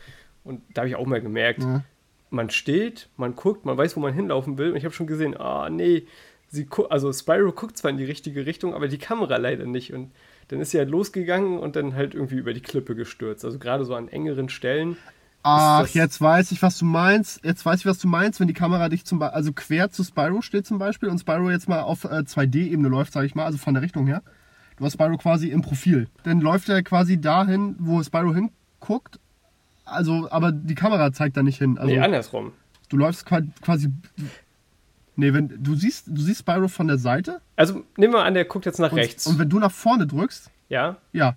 Und da habe ich auch mal gemerkt, Ja. man steht, man guckt, man weiß, wo man hinlaufen will. Und ich habe schon gesehen, ah nee, sie also Spyro guckt zwar in die richtige Richtung, aber die Kamera leider nicht. Und dann ist sie halt losgegangen und dann halt irgendwie über die Klippe gestürzt. Also gerade so an engeren Stellen. Ach, jetzt weiß ich, was du meinst. Jetzt weiß ich, was du meinst, wenn die Kamera dich zum Beispiel, also quer zu Spyro steht zum Beispiel und Spyro jetzt mal auf äh, 2D-Ebene läuft, sage ich mal, also von der Richtung her. Du hast Spyro quasi im Profil. Dann läuft er quasi dahin, wo Spyro hinguckt. Also, aber die Kamera zeigt da nicht hin. Also, nee, andersrum. du läufst qua- quasi. Nee, wenn du siehst, du siehst Spyro von der Seite Also nehmen wir an, der guckt jetzt nach und, rechts. und wenn du nach vorne drückst, ja, ja.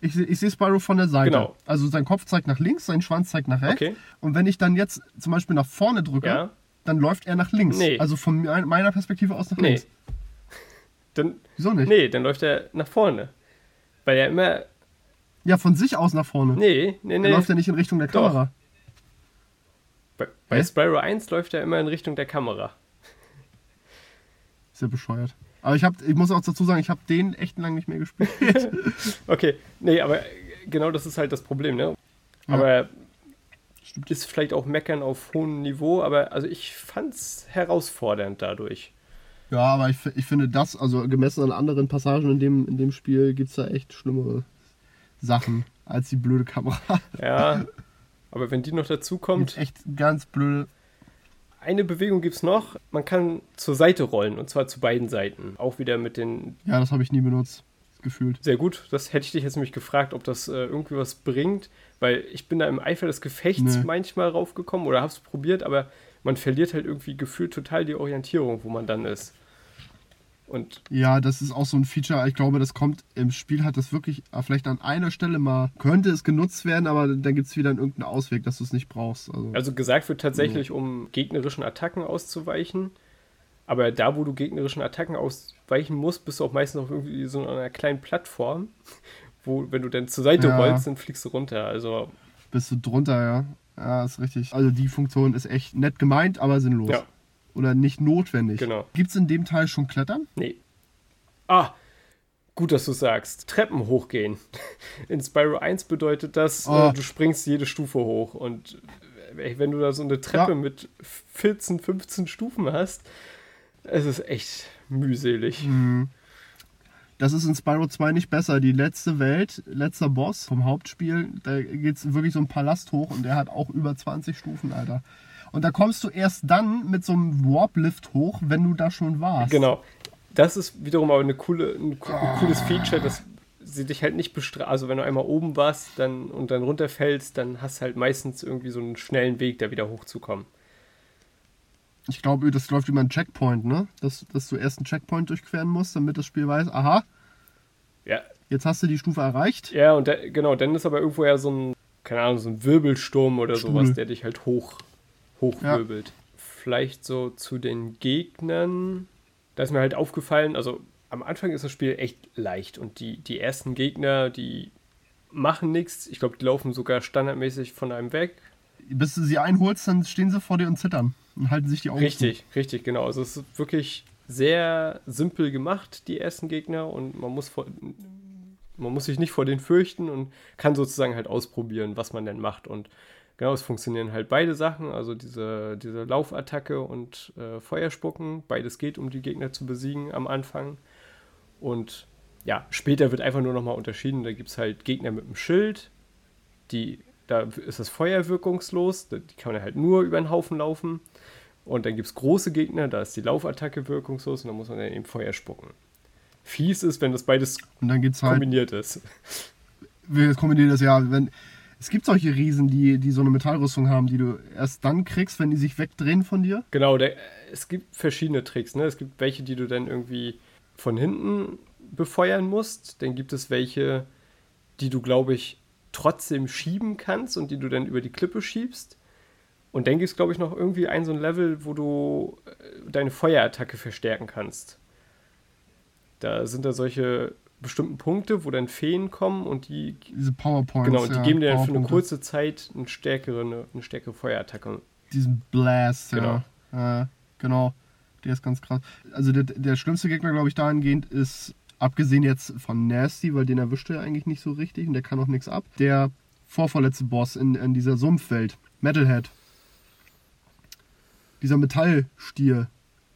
Ich, ich sehe Spyro von der Seite. Genau. Also sein Kopf zeigt nach links, sein Schwanz zeigt nach rechts. Okay. Und wenn ich dann jetzt zum Beispiel nach vorne drücke, ja. dann läuft er nach links. Nee. Also von me- meiner Perspektive aus nach Nee. links. Dann, Wieso nicht? nee, dann läuft er nach vorne. Weil er immer. Ja, von sich aus nach vorne. Nee, nee, Dann nee. läuft er nicht in Richtung der Doch. Kamera. Bei, bei Hä? Spyro 1 läuft er immer in Richtung der Kamera. Ist ja bescheuert. Aber ich, hab, ich muss auch dazu sagen, ich habe den echt lang nicht mehr gespielt. Okay, nee, aber genau das ist halt das Problem, ne? Ja. Aber Stimmt. ist vielleicht auch Meckern auf hohem Niveau, aber also ich fand's herausfordernd dadurch. ja, aber ich, ich finde das, also gemessen an anderen Passagen in dem, in dem Spiel, gibt es da echt schlimmere Sachen als die blöde Kamera. Ja, aber wenn die noch dazu kommt, echt ganz blöde. Eine Bewegung gibt's noch, man kann zur Seite rollen und zwar zu beiden Seiten. Auch wieder mit den Ja, das habe ich nie benutzt. Gefühlt. Sehr gut, das hätte ich dich jetzt nämlich gefragt, ob das äh, irgendwie was bringt, weil ich bin da im Eifer des Gefechts Nee. manchmal raufgekommen oder hab's probiert, aber man verliert halt irgendwie gefühlt total die Orientierung, wo man dann ist. Und Ja, das ist auch so ein Feature. Ich glaube, das kommt im Spiel, hat das wirklich äh, vielleicht an einer Stelle mal, könnte es genutzt werden, aber dann gibt es wieder irgendeinen Ausweg, dass du es nicht brauchst. Also, also gesagt wird tatsächlich, um gegnerischen Attacken auszuweichen, aber da, wo du gegnerischen Attacken ausweichen musst, bist du auch meistens auf irgendwie so einer kleinen Plattform, wo, wenn du dann zur Seite Ja. rollst, dann fliegst du runter. Also, bist du drunter, ja. Ja, ist richtig. Also die Funktion ist echt nett gemeint, aber sinnlos. ja, Oder nicht notwendig. Genau. Gibt es in dem Teil schon Klettern? Nee. Ah, gut, dass du sagst. Treppen hochgehen. In Spyro 1 bedeutet das, Oh. äh, du springst jede Stufe hoch. Und äh, wenn du da so eine Treppe Ja. mit 14, 15 Stufen hast, es ist echt mühselig. Mhm. Das ist in Spyro 2 nicht besser. Die letzte Welt, letzter Boss vom Hauptspiel, da geht es wirklich so ein Palast hoch und der hat auch über 20 Stufen, Alter. Und da kommst du erst dann mit so einem Warp-Lift hoch, wenn du da schon warst. Genau. Das ist wiederum aber eine coole, ein, ein cooles Feature, dass sie dich halt nicht bestrafen. Also wenn du einmal oben warst dann, und dann runterfällst, dann hast du halt meistens irgendwie so einen schnellen Weg, da wieder hochzukommen. Ich glaube, das läuft über einen Checkpoint, ne? Dass, dass du erst einen Checkpoint durchqueren musst, damit das Spiel weiß, aha, Ja, jetzt hast du die Stufe erreicht. ja und da, genau, dann ist aber irgendwo ja so ein, keine Ahnung, so ein Wirbelsturm oder Stuhl. sowas, der dich halt hoch, hochwirbelt. Vielleicht so zu den Gegnern. Da ist mir halt aufgefallen, also am Anfang ist das Spiel echt leicht und die, die ersten Gegner, die machen nichts. Ich glaube, die laufen sogar standardmäßig von einem weg. Bis du sie einholst, dann stehen sie vor dir und zittern und halten sich die Augen Richtig, richtig, genau. Also es ist wirklich sehr simpel gemacht, die ersten Gegner, und man muss vor, man muss sich nicht vor denen fürchten und kann sozusagen halt ausprobieren, was man denn macht. Und genau, es funktionieren halt beide Sachen, also diese, diese Laufattacke und äh, Feuerspucken. Beides geht, um die Gegner zu besiegen am Anfang. Und ja, später wird einfach nur nochmal unterschieden. Da gibt es halt Gegner mit dem Schild, die, da ist das Feuer wirkungslos, die kann man halt nur über den Haufen laufen. Und dann gibt es große Gegner, da ist die Laufattacke wirkungslos und da muss man dann eben Feuer spucken. Fies ist, wenn das beides Und dann halt, kombiniert ist. wir kombinieren das ja, wenn, es gibt solche Riesen, die, die so eine Metallrüstung haben, die du erst dann kriegst, wenn die sich wegdrehen von dir. Genau, der, es gibt verschiedene Tricks. Ne? Es gibt welche, die du dann irgendwie von hinten befeuern musst. Dann gibt es welche, die du, glaube ich, trotzdem schieben kannst und die du dann über die Klippe schiebst. Und dann gibt es, glaube ich, noch irgendwie ein so ein Level, wo du äh, deine Feuerattacke verstärken kannst. Da sind da solche bestimmten Punkte, wo dann Feen kommen und die, Diese Powerpoints. genau, und die ja, geben dir dann für eine kurze Zeit eine stärkere, eine, eine stärkere Feuerattacke. Diesen Blast, Genau. ja. Äh, genau. Der ist ganz krass. Also der, der schlimmste Gegner, glaube ich, dahingehend ist, abgesehen jetzt von Nasty, weil den erwischt er eigentlich nicht so richtig und der kann auch nichts ab, der vorvorletzte Boss in, in dieser Sumpfwelt, Metalhead. Dieser Metallstier,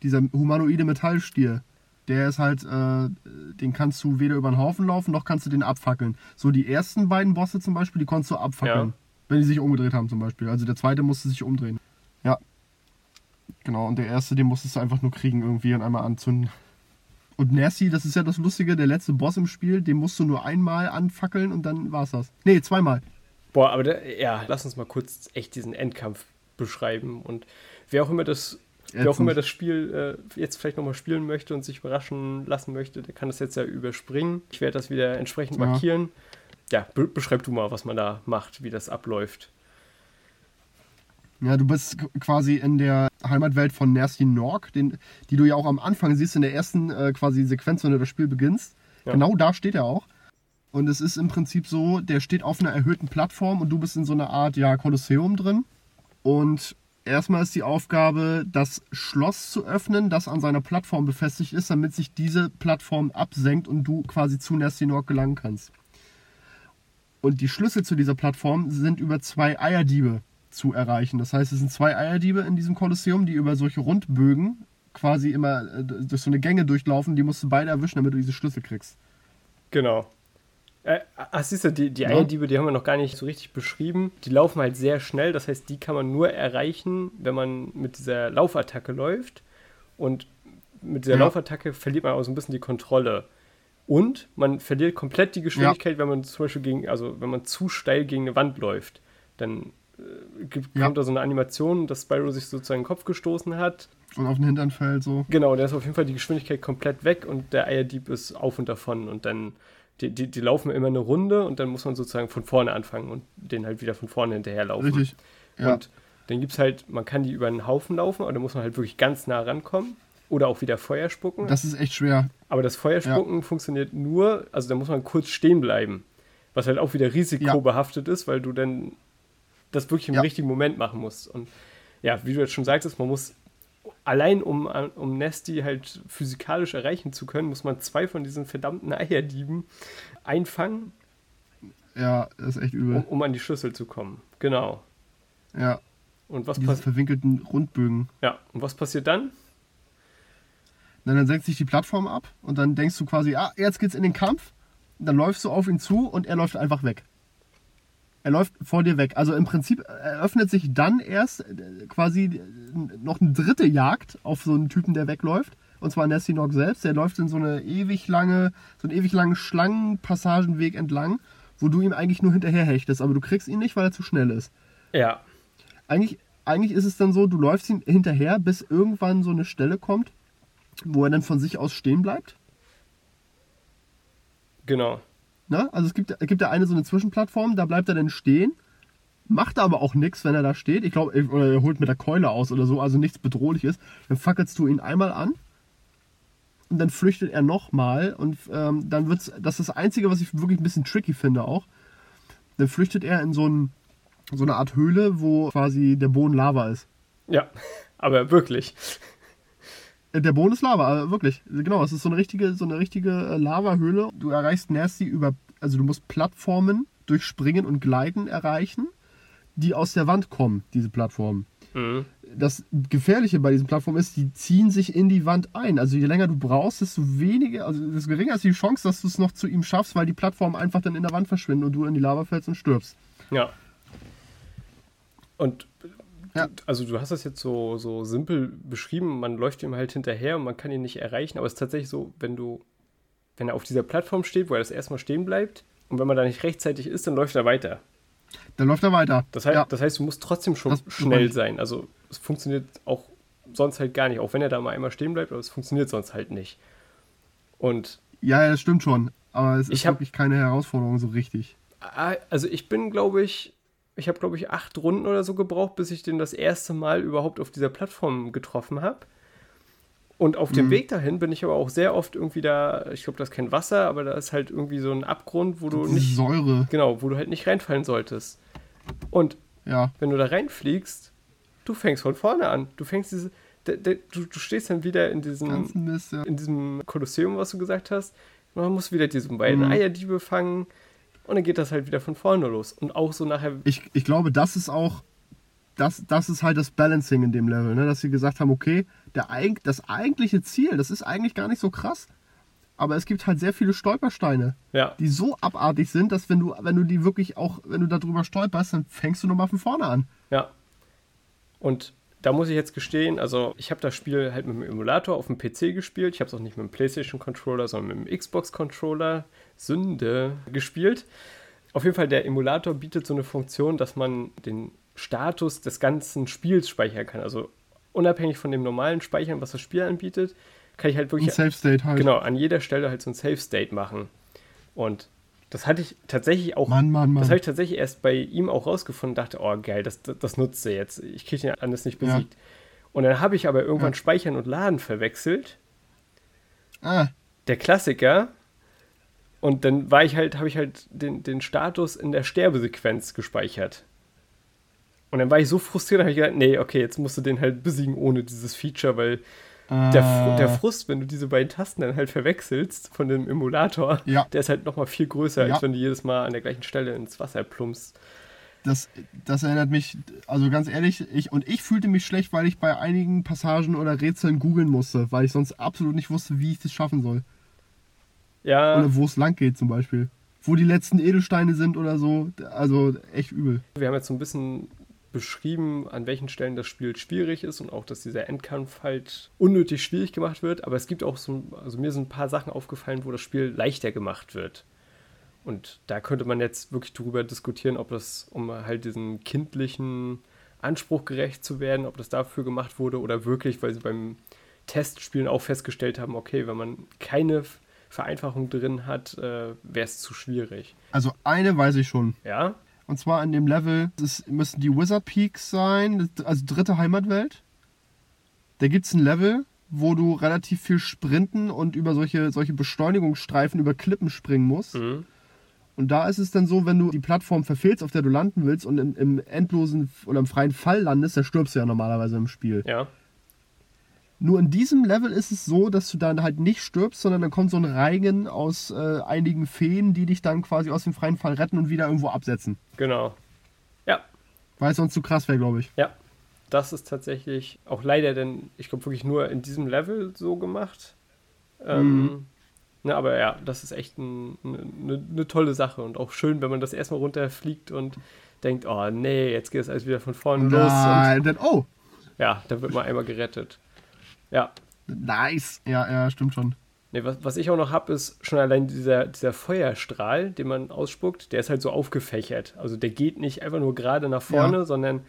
dieser humanoide Metallstier, der ist halt, äh, den kannst du weder über den Haufen laufen, noch kannst du den abfackeln. So die ersten beiden Bosse zum Beispiel, die konntest du abfackeln. Ja. Wenn die sich umgedreht haben zum Beispiel. Also der zweite musste sich umdrehen. Ja. Genau, und der erste, den musstest du einfach nur kriegen irgendwie und einmal anzünden. Und Nasty, das ist ja das Lustige, der letzte Boss im Spiel, den musst du nur einmal anfackeln und dann war's das. Nee, zweimal. Boah, aber da, ja, lass uns mal kurz echt diesen Endkampf beschreiben. Und wer auch immer das, wer auch immer das Spiel äh, jetzt vielleicht nochmal spielen möchte und sich überraschen lassen möchte, der kann das jetzt ja überspringen. Ich werde das wieder entsprechend Ja. markieren. Ja, be beschreib du mal, was man da macht, wie das abläuft. Ja, du bist quasi in der Heimatwelt von Nasty Nork, den, die du ja auch am Anfang siehst in der ersten äh, quasi Sequenz, wenn du das Spiel beginnst. Ja. Genau da steht er auch. Und es ist im Prinzip so, der steht auf einer erhöhten Plattform und du bist in so einer Art ja, Kolosseum drin. Und erstmal ist die Aufgabe, das Schloss zu öffnen, das an seiner Plattform befestigt ist, damit sich diese Plattform absenkt und du quasi zu Nasty Nork gelangen kannst. Und die Schlüssel zu dieser Plattform sind über zwei Eierdiebe zu erreichen. Das heißt, es sind zwei Eierdiebe in diesem Kolosseum, die über solche Rundbögen quasi immer äh, durch so eine Gänge durchlaufen. Die musst du beide erwischen, damit du diese Schlüssel kriegst. Genau. Äh, ach, siehst du, die, die Ja. Eierdiebe, die haben wir noch gar nicht so richtig beschrieben. Die laufen halt sehr schnell, das heißt, die kann man nur erreichen, wenn man mit dieser Laufattacke läuft. Und mit dieser Ja. Laufattacke verliert man auch so ein bisschen die Kontrolle. Und man verliert komplett die Geschwindigkeit, wenn man zum Beispiel gegen, also wenn man zu steil gegen eine Wand läuft. Dann äh, gibt, Ja. kommt da so eine Animation, dass Spyro sich sozusagen den Kopf gestoßen hat. Und auf den Hintern fällt so. Genau, da ist auf jeden Fall die Geschwindigkeit komplett weg und der Eierdieb ist auf und davon und dann, die, die, die laufen immer eine Runde und dann muss man sozusagen von vorne anfangen und den halt wieder von vorne hinterherlaufen. Richtig. Ja. Und dann gibt es halt, man kann die über einen Haufen laufen, aber da muss man halt wirklich ganz nah rankommen oder auch wieder Feuer spucken. Das ist echt schwer. aber das Feuerspucken funktioniert nur, also da muss man kurz stehen bleiben, was halt auch wieder risikobehaftet ist, weil du dann das wirklich im Ja. richtigen Moment machen musst. Und ja, wie du jetzt schon sagtest, man muss allein um, um Nasty halt physikalisch erreichen zu können, muss man zwei von diesen verdammten Eierdieben einfangen, Ja, das ist echt um, übel. um an die Schlüssel zu kommen. Genau. Ja, Und was, diese pass verwinkelten Rundbögen. ja, und was passiert dann? Und dann senkt sich die Plattform ab und dann denkst du quasi, ah, jetzt geht's in den Kampf. Und dann läufst du auf ihn zu und er läuft einfach weg. Er läuft vor dir weg. Also im Prinzip eröffnet sich dann erst äh, quasi äh, noch eine dritte Jagd auf so einen Typen, der wegläuft. Und zwar Nessie Nog selbst. Der läuft in so eine ewig lange, so einen ewig langen Schlangenpassagenweg entlang, wo du ihm eigentlich nur hinterher hechtest. Aber du kriegst ihn nicht, weil er zu schnell ist. Ja. Eigentlich, eigentlich ist es dann so, du läufst ihm hinterher, bis irgendwann so eine Stelle kommt, wo er dann von sich aus stehen bleibt. Genau. Ne? Also es gibt, es gibt ja eine so eine Zwischenplattform, da bleibt er dann stehen, macht aber auch nichts, wenn er da steht. Ich glaube, er holt mit der Keule aus oder so, also nichts Bedrohliches. Dann fackelst du ihn einmal an und dann flüchtet er nochmal und ähm, dann wird's, das ist das Einzige, was ich wirklich ein bisschen tricky finde auch. Dann flüchtet er in so, ein, so eine Art Höhle, wo quasi der Boden Lava ist. Ja, aber wirklich. Äh, Der Boden ist Lava, äh, wirklich. Genau, es ist so eine richtige, so eine richtige äh, Lavahöhle. Du erreichst Nasty über, also du musst Plattformen durch Springen und Gleiten erreichen, die aus der Wand kommen, diese Plattformen. Mhm. Das Gefährliche bei diesen Plattformen ist, die ziehen sich in die Wand ein. Also je länger du brauchst, desto weniger, also desto geringer ist die Chance, dass du es noch zu ihm schaffst, weil die Plattformen einfach dann in der Wand verschwinden und du in die Lava fällst und stirbst. Ja. Und Ja. also du hast das jetzt so, so simpel beschrieben, man läuft ihm halt hinterher und man kann ihn nicht erreichen, aber es ist tatsächlich so, wenn du, wenn er auf dieser Plattform steht, wo er das erstmal stehen bleibt und wenn man da nicht rechtzeitig ist, dann läuft er weiter. Dann läuft er weiter. Das heißt, ja. das heißt du musst trotzdem schon Das- schnell sein. Also es funktioniert auch sonst halt gar nicht, auch wenn er da mal einmal stehen bleibt, aber es funktioniert sonst halt nicht. Und ja, das stimmt schon. Aber es Ich ist hab- wirklich keine Herausforderung so richtig. Also ich bin, glaube ich, ich habe, glaube ich, acht Runden oder so gebraucht, bis ich den das erste Mal überhaupt auf dieser Plattform getroffen habe. Und auf Mhm. dem Weg dahin bin ich aber auch sehr oft irgendwie da, ich glaube, da ist kein Wasser, aber da ist halt irgendwie so ein Abgrund, wo du Diese nicht, Säure. genau, wo du halt nicht reinfallen solltest. Und Ja. wenn du da reinfliegst, du fängst von vorne an. Du fängst diese, de, de, du, du stehst dann wieder in diesem, Mist, ja. in diesem Kolosseum, was du gesagt hast. Und man muss wieder diese beiden Mhm. Eierdiebe fangen. Und dann geht das halt wieder von vorne los. Und auch so nachher ich, ich glaube, das ist auch, das, das ist halt das Balancing in dem Level, ne? dass sie gesagt haben, okay, der, das eigentliche Ziel, das ist eigentlich gar nicht so krass, aber es gibt halt sehr viele Stolpersteine, Ja, die so abartig sind, dass wenn du, wenn du die wirklich auch, wenn du da drüber stolperst, dann fängst du nochmal von vorne an. ja. Und da muss ich jetzt gestehen, also ich habe das Spiel halt mit dem Emulator auf dem PC gespielt. Ich habe es auch nicht mit dem PlayStation Controller, sondern mit dem Xbox Controller. Sünde gespielt. Auf jeden Fall, der Emulator bietet so eine Funktion, dass man den Status des ganzen Spiels speichern kann. Also unabhängig von dem normalen Speichern, was das Spiel anbietet, kann ich halt Ein wirklich Safe State halt. genau an jeder Stelle halt so ein Save State machen. Und das hatte ich tatsächlich auch Mann, Mann, Mann. das habe ich tatsächlich erst bei ihm auch rausgefunden und dachte, oh geil, das, das, das nutzt er jetzt. Ich kriege den anders nicht Ja. besiegt. Und dann habe ich aber irgendwann Ja. Speichern und Laden verwechselt. ah, Der Klassiker. Und dann war ich halt, habe ich halt den, den Status in der Sterbesequenz gespeichert. Und dann war ich so frustriert, habe ich gedacht, nee, okay, jetzt musst du den halt besiegen ohne dieses Feature, weil der, äh, der Frust, wenn du diese beiden Tasten dann halt verwechselst von dem Emulator, Ja. der ist halt nochmal viel größer, Ja. als wenn du jedes Mal an der gleichen Stelle ins Wasser plumpst. das, das erinnert mich, also ganz ehrlich, ich und ich fühlte mich schlecht, weil ich bei einigen Passagen oder Rätseln googeln musste, weil ich sonst absolut nicht wusste, wie ich das schaffen soll. Ja. Oder wo es lang geht zum Beispiel. Wo die letzten Edelsteine sind oder so. Also echt übel. Wir haben jetzt so ein bisschen beschrieben, an welchen Stellen das Spiel schwierig ist und auch, dass dieser Endkampf halt unnötig schwierig gemacht wird. Aber es gibt auch so, also mir sind ein paar Sachen aufgefallen, wo das Spiel leichter gemacht wird. Und da könnte man jetzt wirklich darüber diskutieren, ob das, um halt diesen kindlichen Anspruch gerecht zu werden, ob das dafür gemacht wurde oder wirklich, weil sie beim Testspielen auch festgestellt haben, okay, wenn man keine Vereinfachung drin hat, äh, wäre es zu schwierig. Also eine weiß ich schon. Ja? Und zwar in dem Level, das müssen die Wizard Peaks sein, also dritte Heimatwelt. Da gibt es ein Level, wo du relativ viel sprinten und über solche, solche Beschleunigungsstreifen über Klippen springen musst. Mhm. Und da ist es dann so, wenn du die Plattform verfehlst, auf der du landen willst und im, im endlosen oder im freien Fall landest, dann stirbst du ja normalerweise im Spiel. Ja. Nur in diesem Level ist es so, dass du dann halt nicht stirbst, sondern dann kommt so ein Reigen aus äh, einigen Feen, die dich dann quasi aus dem freien Fall retten und wieder irgendwo absetzen. Genau. Ja, Weil es sonst zu krass wäre, glaube ich. ja. Das ist tatsächlich auch leider denn, ich glaube, wirklich nur in diesem Level so gemacht. Ähm, Ne, aber ja, das ist echt ein, eine, eine ne tolle Sache und auch schön, wenn man das erstmal runterfliegt und denkt, oh nee, jetzt geht es alles wieder von vorne los. Nein, dann, oh, Ja, da wird man einmal gerettet. Ja. nice. Ja, ja, stimmt schon. Nee, was, was ich auch noch habe, ist schon allein dieser, dieser Feuerstrahl, den man ausspuckt, der ist halt so aufgefächert. Also der geht nicht einfach nur gerade nach vorne, Ja. sondern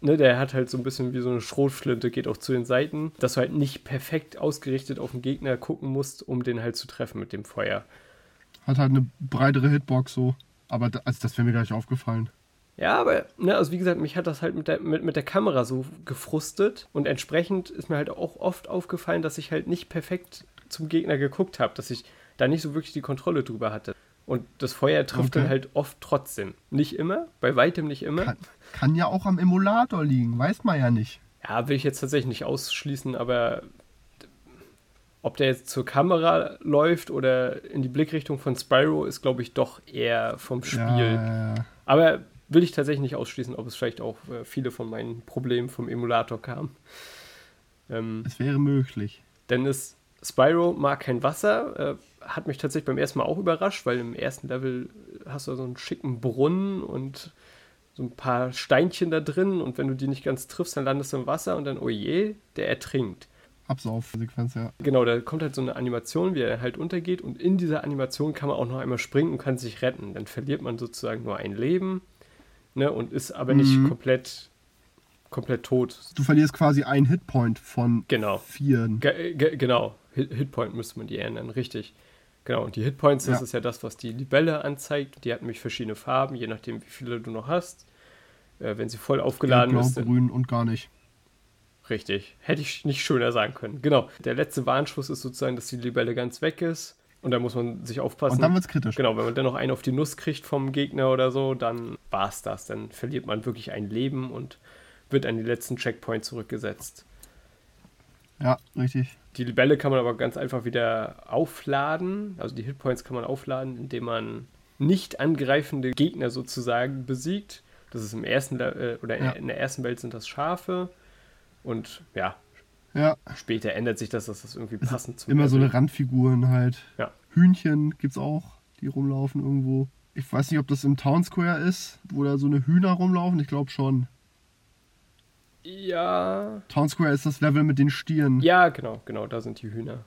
ne, der hat halt so ein bisschen wie so eine Schrotflinte, geht auch zu den Seiten, dass du halt nicht perfekt ausgerichtet auf den Gegner gucken musst, um den halt zu treffen mit dem Feuer. Hat halt eine breitere Hitbox so. Aber da, also das wäre mir gar nicht aufgefallen. Ja, aber, ne, also wie gesagt, mich hat das halt mit der, mit, mit der Kamera so gefrustet und entsprechend ist mir halt auch oft aufgefallen, dass ich halt nicht perfekt zum Gegner geguckt habe, dass ich da nicht so wirklich die Kontrolle drüber hatte. Und das Feuer trifft Okay. dann halt oft trotzdem. Nicht immer, bei weitem nicht immer. Kann, kann ja auch am Emulator liegen, weiß man ja nicht. Ja, will ich jetzt tatsächlich nicht ausschließen, aber ob der jetzt zur Kamera läuft oder in die Blickrichtung von Spyro, ist, glaube ich, doch eher vom Spiel. Ja, ja, ja. Aber will ich tatsächlich nicht ausschließen, ob es vielleicht auch äh, viele von meinen Problemen vom Emulator kam. Ähm, Es wäre möglich. denn es, Spyro mag kein Wasser, äh, hat mich tatsächlich beim ersten Mal auch überrascht, weil im ersten Level hast du so einen schicken Brunnen und so ein paar Steinchen da drin und wenn du die nicht ganz triffst, dann landest du im Wasser und dann, oh je, der ertrinkt. Absaufsequenz, ja. Genau, da kommt halt so eine Animation, wie er halt untergeht und in dieser Animation kann man auch noch einmal springen und kann sich retten. Dann verliert man sozusagen nur ein Leben ne, und ist aber nicht Mhm. komplett, komplett tot. Du verlierst quasi einen Hitpoint von Genau. vier. Ge ge genau, Hit Hitpoint müsste man die ändern, richtig. Genau, und die Hitpoints, das Ja. ist ja das, was die Libelle anzeigt. Die hat nämlich verschiedene Farben, je nachdem, wie viele du noch hast. Äh, wenn sie voll Gelb, aufgeladen blau, ist, dann- grün und gar nicht. Richtig. Hätte ich nicht schöner sagen können. Genau. Der letzte Warnschuss ist sozusagen, dass die Libelle ganz weg ist. Und da muss man sich aufpassen. Und dann wird's kritisch. Genau, wenn man dann noch einen auf die Nuss kriegt vom Gegner oder so, dann war's das. Dann verliert man wirklich ein Leben und wird an den letzten Checkpoint zurückgesetzt. Ja, richtig. Die Libelle kann man aber ganz einfach wieder aufladen. Also die Hitpoints kann man aufladen, indem man nicht angreifende Gegner sozusagen besiegt. Das ist im ersten Le äh, oder Ja. in der ersten Welt sind das Schafe. Und ja, Ja, später ändert sich das, dass das irgendwie passend zum immer so Level- eine Randfiguren halt. Ja. Hühnchen gibt's auch, die rumlaufen irgendwo. Ich weiß nicht, ob das im Town Square ist, wo da so eine Hühner rumlaufen. Ich glaube schon. Ja. Town Square ist das Level mit den Stieren. Ja, genau, genau, da sind die Hühner.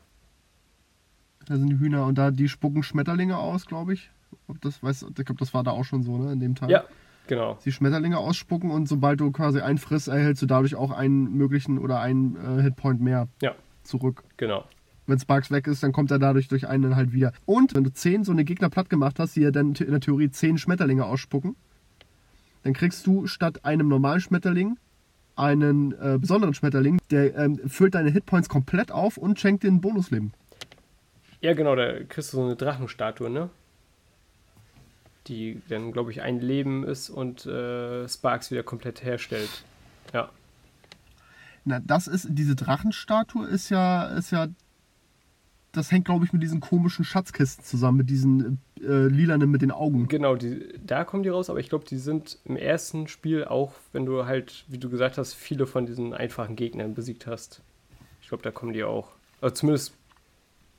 Da sind die Hühner und da die spucken Schmetterlinge aus, glaube ich. Ob das weiß, ich glaube, das war da auch schon so, ne, in dem Teil. Ja, genau. Die Schmetterlinge ausspucken und sobald du quasi einen frisst, erhältst du dadurch auch einen möglichen oder einen äh, Hitpoint mehr Ja, zurück. genau. Wenn Sparks weg ist, dann kommt er dadurch durch einen halt wieder. Und wenn du zehn so eine Gegner platt gemacht hast, die ja dann in der Theorie zehn Schmetterlinge ausspucken, dann kriegst du statt einem normalen Schmetterling einen äh, besonderen Schmetterling, der ähm, füllt deine Hitpoints komplett auf und schenkt dir ein Bonusleben. Ja, genau, da kriegst du so eine Drachenstatue, ne? Die dann, glaube ich, ein Leben ist und äh, Sparks wieder komplett herstellt. Ja. Na, das ist, diese Drachenstatue ist ja, ist ja, das hängt, glaube ich, mit diesen komischen Schatzkisten zusammen, mit diesen äh, lilanen mit den Augen. Genau, die, da kommen die raus, aber ich glaube, die sind im ersten Spiel auch, wenn du halt, wie du gesagt hast, viele von diesen einfachen Gegnern besiegt hast. Ich glaube, da kommen die auch. Also zumindest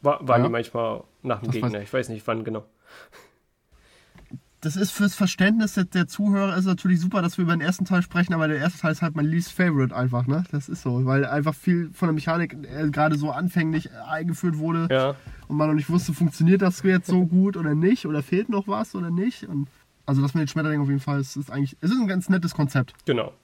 wa waren Ja. die manchmal nach dem Das weiß- Gegner. Ich weiß nicht, wann genau. Das ist fürs Verständnis der, der Zuhörer ist natürlich super, dass wir über den ersten Teil sprechen, aber der erste Teil ist halt mein least favorite einfach, ne? Das ist so, weil einfach viel von der Mechanik äh, gerade so anfänglich äh, eingeführt wurde Ja, und man noch nicht wusste, funktioniert das jetzt so gut oder nicht oder fehlt noch was oder nicht. Und also das mit den Schmetterlingen auf jeden Fall, es ist eigentlich, es ist ein ganz nettes Konzept. genau.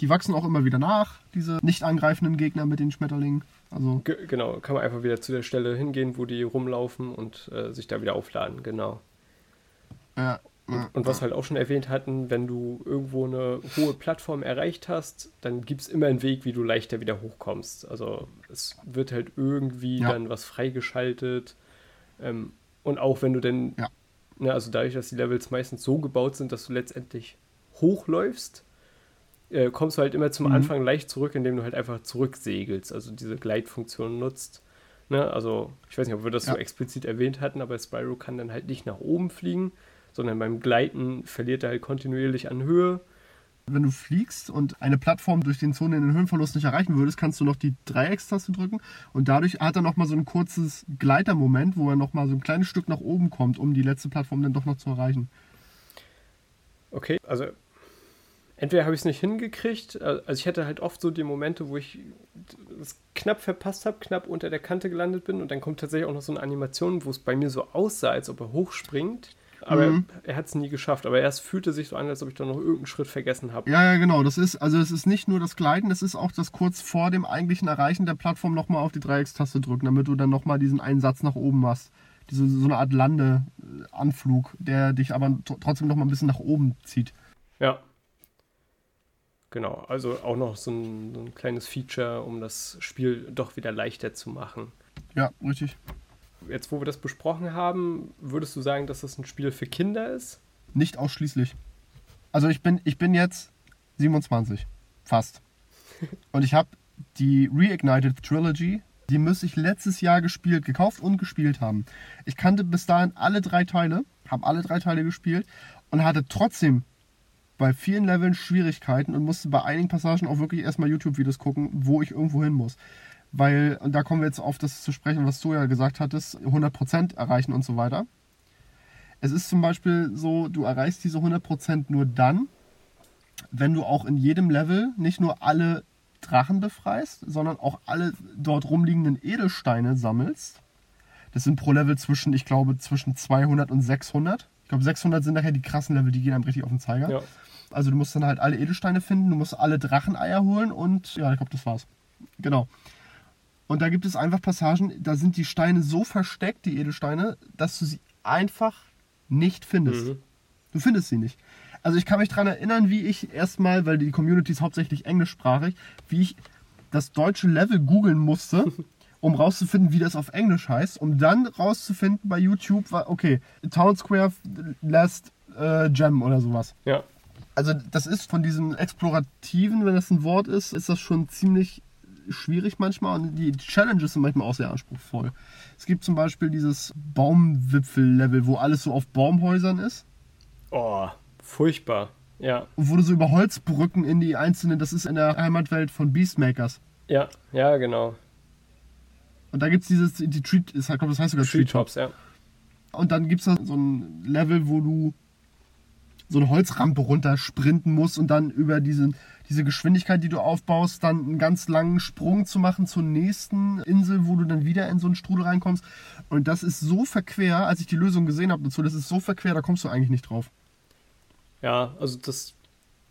Die wachsen auch immer wieder nach, diese nicht angreifenden Gegner mit den Schmetterlingen. Also Ge genau, kann man einfach wieder zu der Stelle hingehen, wo die rumlaufen und äh, sich da wieder aufladen, genau. Ja, Und was wir halt auch schon erwähnt hatten, wenn du irgendwo eine hohe Plattform erreicht hast, dann gibt es immer einen Weg, wie du leichter wieder hochkommst. Also es wird halt irgendwie Ja. dann was freigeschaltet. Ähm, und auch wenn du denn, Ja. ne, also dadurch, dass die Levels meistens so gebaut sind, dass du letztendlich hochläufst, äh, kommst du halt immer zum Mhm. Anfang leicht zurück, indem du halt einfach zurücksegelst, also diese Gleitfunktion nutzt. Ne? Also ich weiß nicht, ob wir das Ja. so explizit erwähnt hatten, aber Spyro kann dann halt nicht nach oben fliegen, sondern beim Gleiten verliert er halt kontinuierlich an Höhe Wenn du fliegst und eine Plattform durch den Zonen in den Höhenverlust nicht erreichen würdest, kannst du noch die Dreieckstaste drücken und dadurch hat er nochmal so ein kurzes Gleitermoment, wo er nochmal so ein kleines Stück nach oben kommt, um die letzte Plattform dann doch noch zu erreichen. Okay, also entweder habe ich es nicht hingekriegt, äh, also ich hatte halt oft so die Momente, wo ich es knapp verpasst habe, knapp unter der Kante gelandet bin und dann kommt tatsächlich auch noch so eine Animation, wo es bei mir so aussah, als ob er hochspringt. Aber mhm. er, er hat es nie geschafft. Aber erst fühlte sich so an, als ob ich da noch irgendeinen Schritt vergessen habe. Ja, ja, genau. Das ist, also es ist nicht nur das Gleiten, es ist auch das kurz vor dem eigentlichen Erreichen der Plattform nochmal auf die Dreieckstaste drücken, damit du dann nochmal diesen einen Satz nach oben machst. Diese, so eine Art Landeanflug, der dich aber trotzdem nochmal ein bisschen nach oben zieht. Ja. Genau, also auch noch so ein, so ein kleines Feature, um das Spiel doch wieder leichter zu machen. Ja, richtig jetzt wo wir das besprochen haben, würdest du sagen, dass das ein Spiel für Kinder ist? Nicht ausschließlich. Also ich bin, ich bin jetzt 27, fast. Und ich habe die Reignited Trilogy, die müsste ich letztes Jahr gespielt, gekauft und gespielt haben. Ich kannte bis dahin alle drei Teile, habe alle drei Teile gespielt und hatte trotzdem bei vielen Leveln Schwierigkeiten und musste bei einigen Passagen auch wirklich erstmal YouTube-Videos gucken, wo ich irgendwo hin muss weil, und da kommen wir jetzt auf das zu sprechen, was du ja gesagt hattest, 100% erreichen und so weiter. Es ist zum Beispiel so, du erreichst diese 100% nur dann, wenn du auch in jedem Level nicht nur alle Drachen befreist, sondern auch alle dort rumliegenden Edelsteine sammelst. Das sind pro Level zwischen, ich glaube, zwischen 200 und 600. Ich glaube, 600 sind nachher die krassen Level, die gehen einem richtig auf den Zeiger. Ja. Also du musst dann halt alle Edelsteine finden, du musst alle Dracheneier holen und ja, ich glaube, das war's. Genau. Und da gibt es einfach Passagen, da sind die Steine so versteckt, die Edelsteine, dass du sie einfach nicht findest. Mhm. Du findest sie nicht. Also ich kann mich daran erinnern, wie ich erstmal, weil die Community ist hauptsächlich englischsprachig, wie ich das deutsche Level googeln musste, um rauszufinden, wie das auf Englisch heißt, um dann rauszufinden bei YouTube, okay, Town Square Last äh, Gem oder sowas. Ja. Also das ist von diesem Explorativen, wenn das ein Wort ist, ist das schon ziemlich schwierig manchmal und die Challenges sind manchmal auch sehr anspruchsvoll. Es gibt zum Beispiel dieses Baumwipfel-Level, wo alles so auf Baumhäusern ist. Oh, furchtbar. Ja. Und wo du so über Holzbrücken in die einzelnen, das ist in der Heimatwelt von Beastmakers. Ja, ja, genau. Und da gibt es dieses, die Treat, ich glaube, das heißt sogar Treetops, ja. Und dann gibt es da so ein Level, wo du so eine Holzrampe runtersprinten musst und dann über diesen diese Geschwindigkeit, die du aufbaust, dann einen ganz langen Sprung zu machen zur nächsten Insel, wo du dann wieder in so einen Strudel reinkommst. Und das ist so verquer, als ich die Lösung gesehen habe dazu, das ist so verquer, da kommst du eigentlich nicht drauf. Ja, also das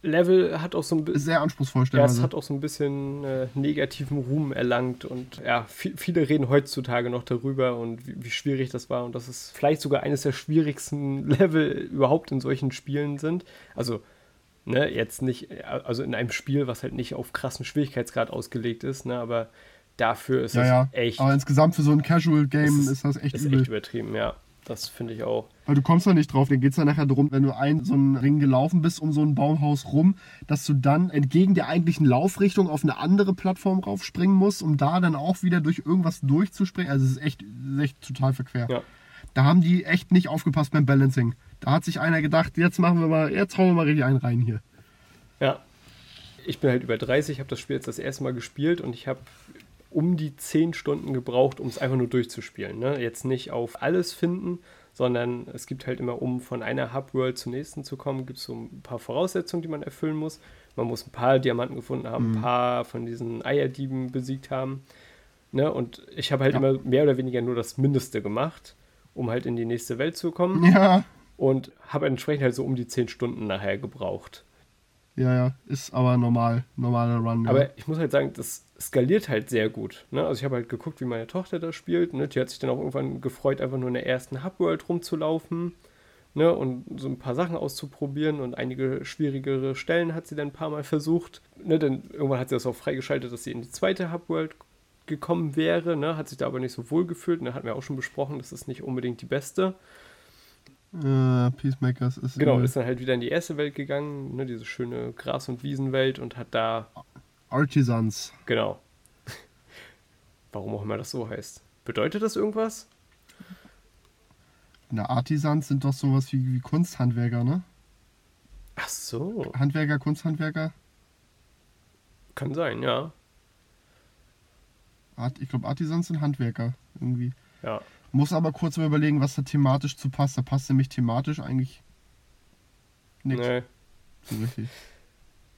Level hat auch so ein bisschen. Sehr anspruchsvoll, Ja, es hat auch so ein bisschen äh, negativen Ruhm erlangt und ja, viele reden heutzutage noch darüber und wie, wie, schwierig das war und dass es vielleicht sogar eines der schwierigsten Level überhaupt in solchen Spielen sind. Also Ne, jetzt nicht, also in einem Spiel, was halt nicht auf krassen Schwierigkeitsgrad ausgelegt ist, ne, aber dafür ist ja, es ja. echt. Aber insgesamt für so ein Casual-Game ist, ist, das echt ist übel. echt übertrieben, ja. Das finde ich auch. Weil du kommst da nicht drauf, dann geht es dann nachher darum, wenn du einen so einen Ring gelaufen bist um so ein Baumhaus rum, dass du dann entgegen der eigentlichen Laufrichtung auf eine andere Plattform raufspringen musst, um da dann auch wieder durch irgendwas durchzuspringen. Also es ist echt, echt total verquer. Ja. Da haben die echt nicht aufgepasst beim Balancing. Da hat sich einer gedacht, jetzt machen wir mal, jetzt hauen wir mal richtig einen rein hier. Ja. Ich bin halt über 30, habe das Spiel jetzt das erste Mal gespielt und ich habe um die 10 Stunden gebraucht, um es einfach nur durchzuspielen. Ne? Jetzt nicht auf alles finden, sondern es gibt halt immer, um von einer Hubworld zur nächsten zu kommen, gibt es so ein paar Voraussetzungen, die man erfüllen muss. Man muss ein paar Diamanten gefunden haben, mhm. ein paar von diesen Eierdieben besiegt haben. Ne? Und ich habe halt ja. immer mehr oder weniger nur das Mindeste gemacht, um halt in die nächste Welt zu kommen. Ja und habe entsprechend halt so um die 10 Stunden nachher gebraucht. Ja, ja, ist aber normal, normaler Run. Aber ja. ich muss halt sagen, das skaliert halt sehr gut. Ne? Also ich habe halt geguckt, wie meine Tochter da spielt. Ne? Die hat sich dann auch irgendwann gefreut, einfach nur in der ersten Hubworld rumzulaufen ne? und so ein paar Sachen auszuprobieren. Und einige schwierigere Stellen hat sie dann ein paar Mal versucht. Ne? Denn irgendwann hat sie das auch freigeschaltet, dass sie in die zweite Hubworld gekommen wäre. Ne? Hat sich da aber nicht so wohl gefühlt. Ne? Hatten wir auch schon besprochen, das ist nicht unbedingt die beste. Äh, Peacemakers ist. Genau, ist dann halt wieder in die erste Welt gegangen, ne, diese schöne Gras- und Wiesenwelt und hat da. Artisans. Genau. Warum auch immer das so heißt. Bedeutet das irgendwas? Na, Artisans sind doch sowas wie, wie Kunsthandwerker, ne? Ach so, Handwerker, Kunsthandwerker. kann sein, ja. Art, ich glaube, Artisans sind Handwerker irgendwie. Ja, Muss aber kurz mal überlegen, was da thematisch zu passt. Da passt nämlich thematisch eigentlich nichts nee. so richtig.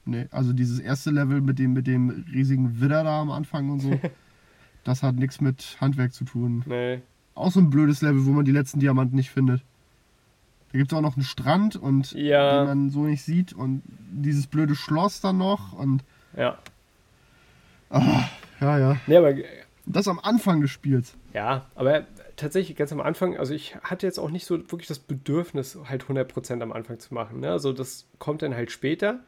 Nee, also dieses erste Level mit dem, mit dem riesigen Widder da am Anfang und so, das hat nichts mit Handwerk zu tun. Nee. Auch so ein blödes Level, wo man die letzten Diamanten nicht findet. Da gibt es auch noch einen Strand und Ja. den man so nicht sieht und dieses blöde Schloss dann noch und Ja. ja, ja. Nee, aber Das am Anfang des Spiels. Ja, aber tatsächlich ganz am Anfang, also ich hatte jetzt auch nicht so wirklich das Bedürfnis, halt 100% am Anfang zu machen. Ne? Also das kommt dann halt später.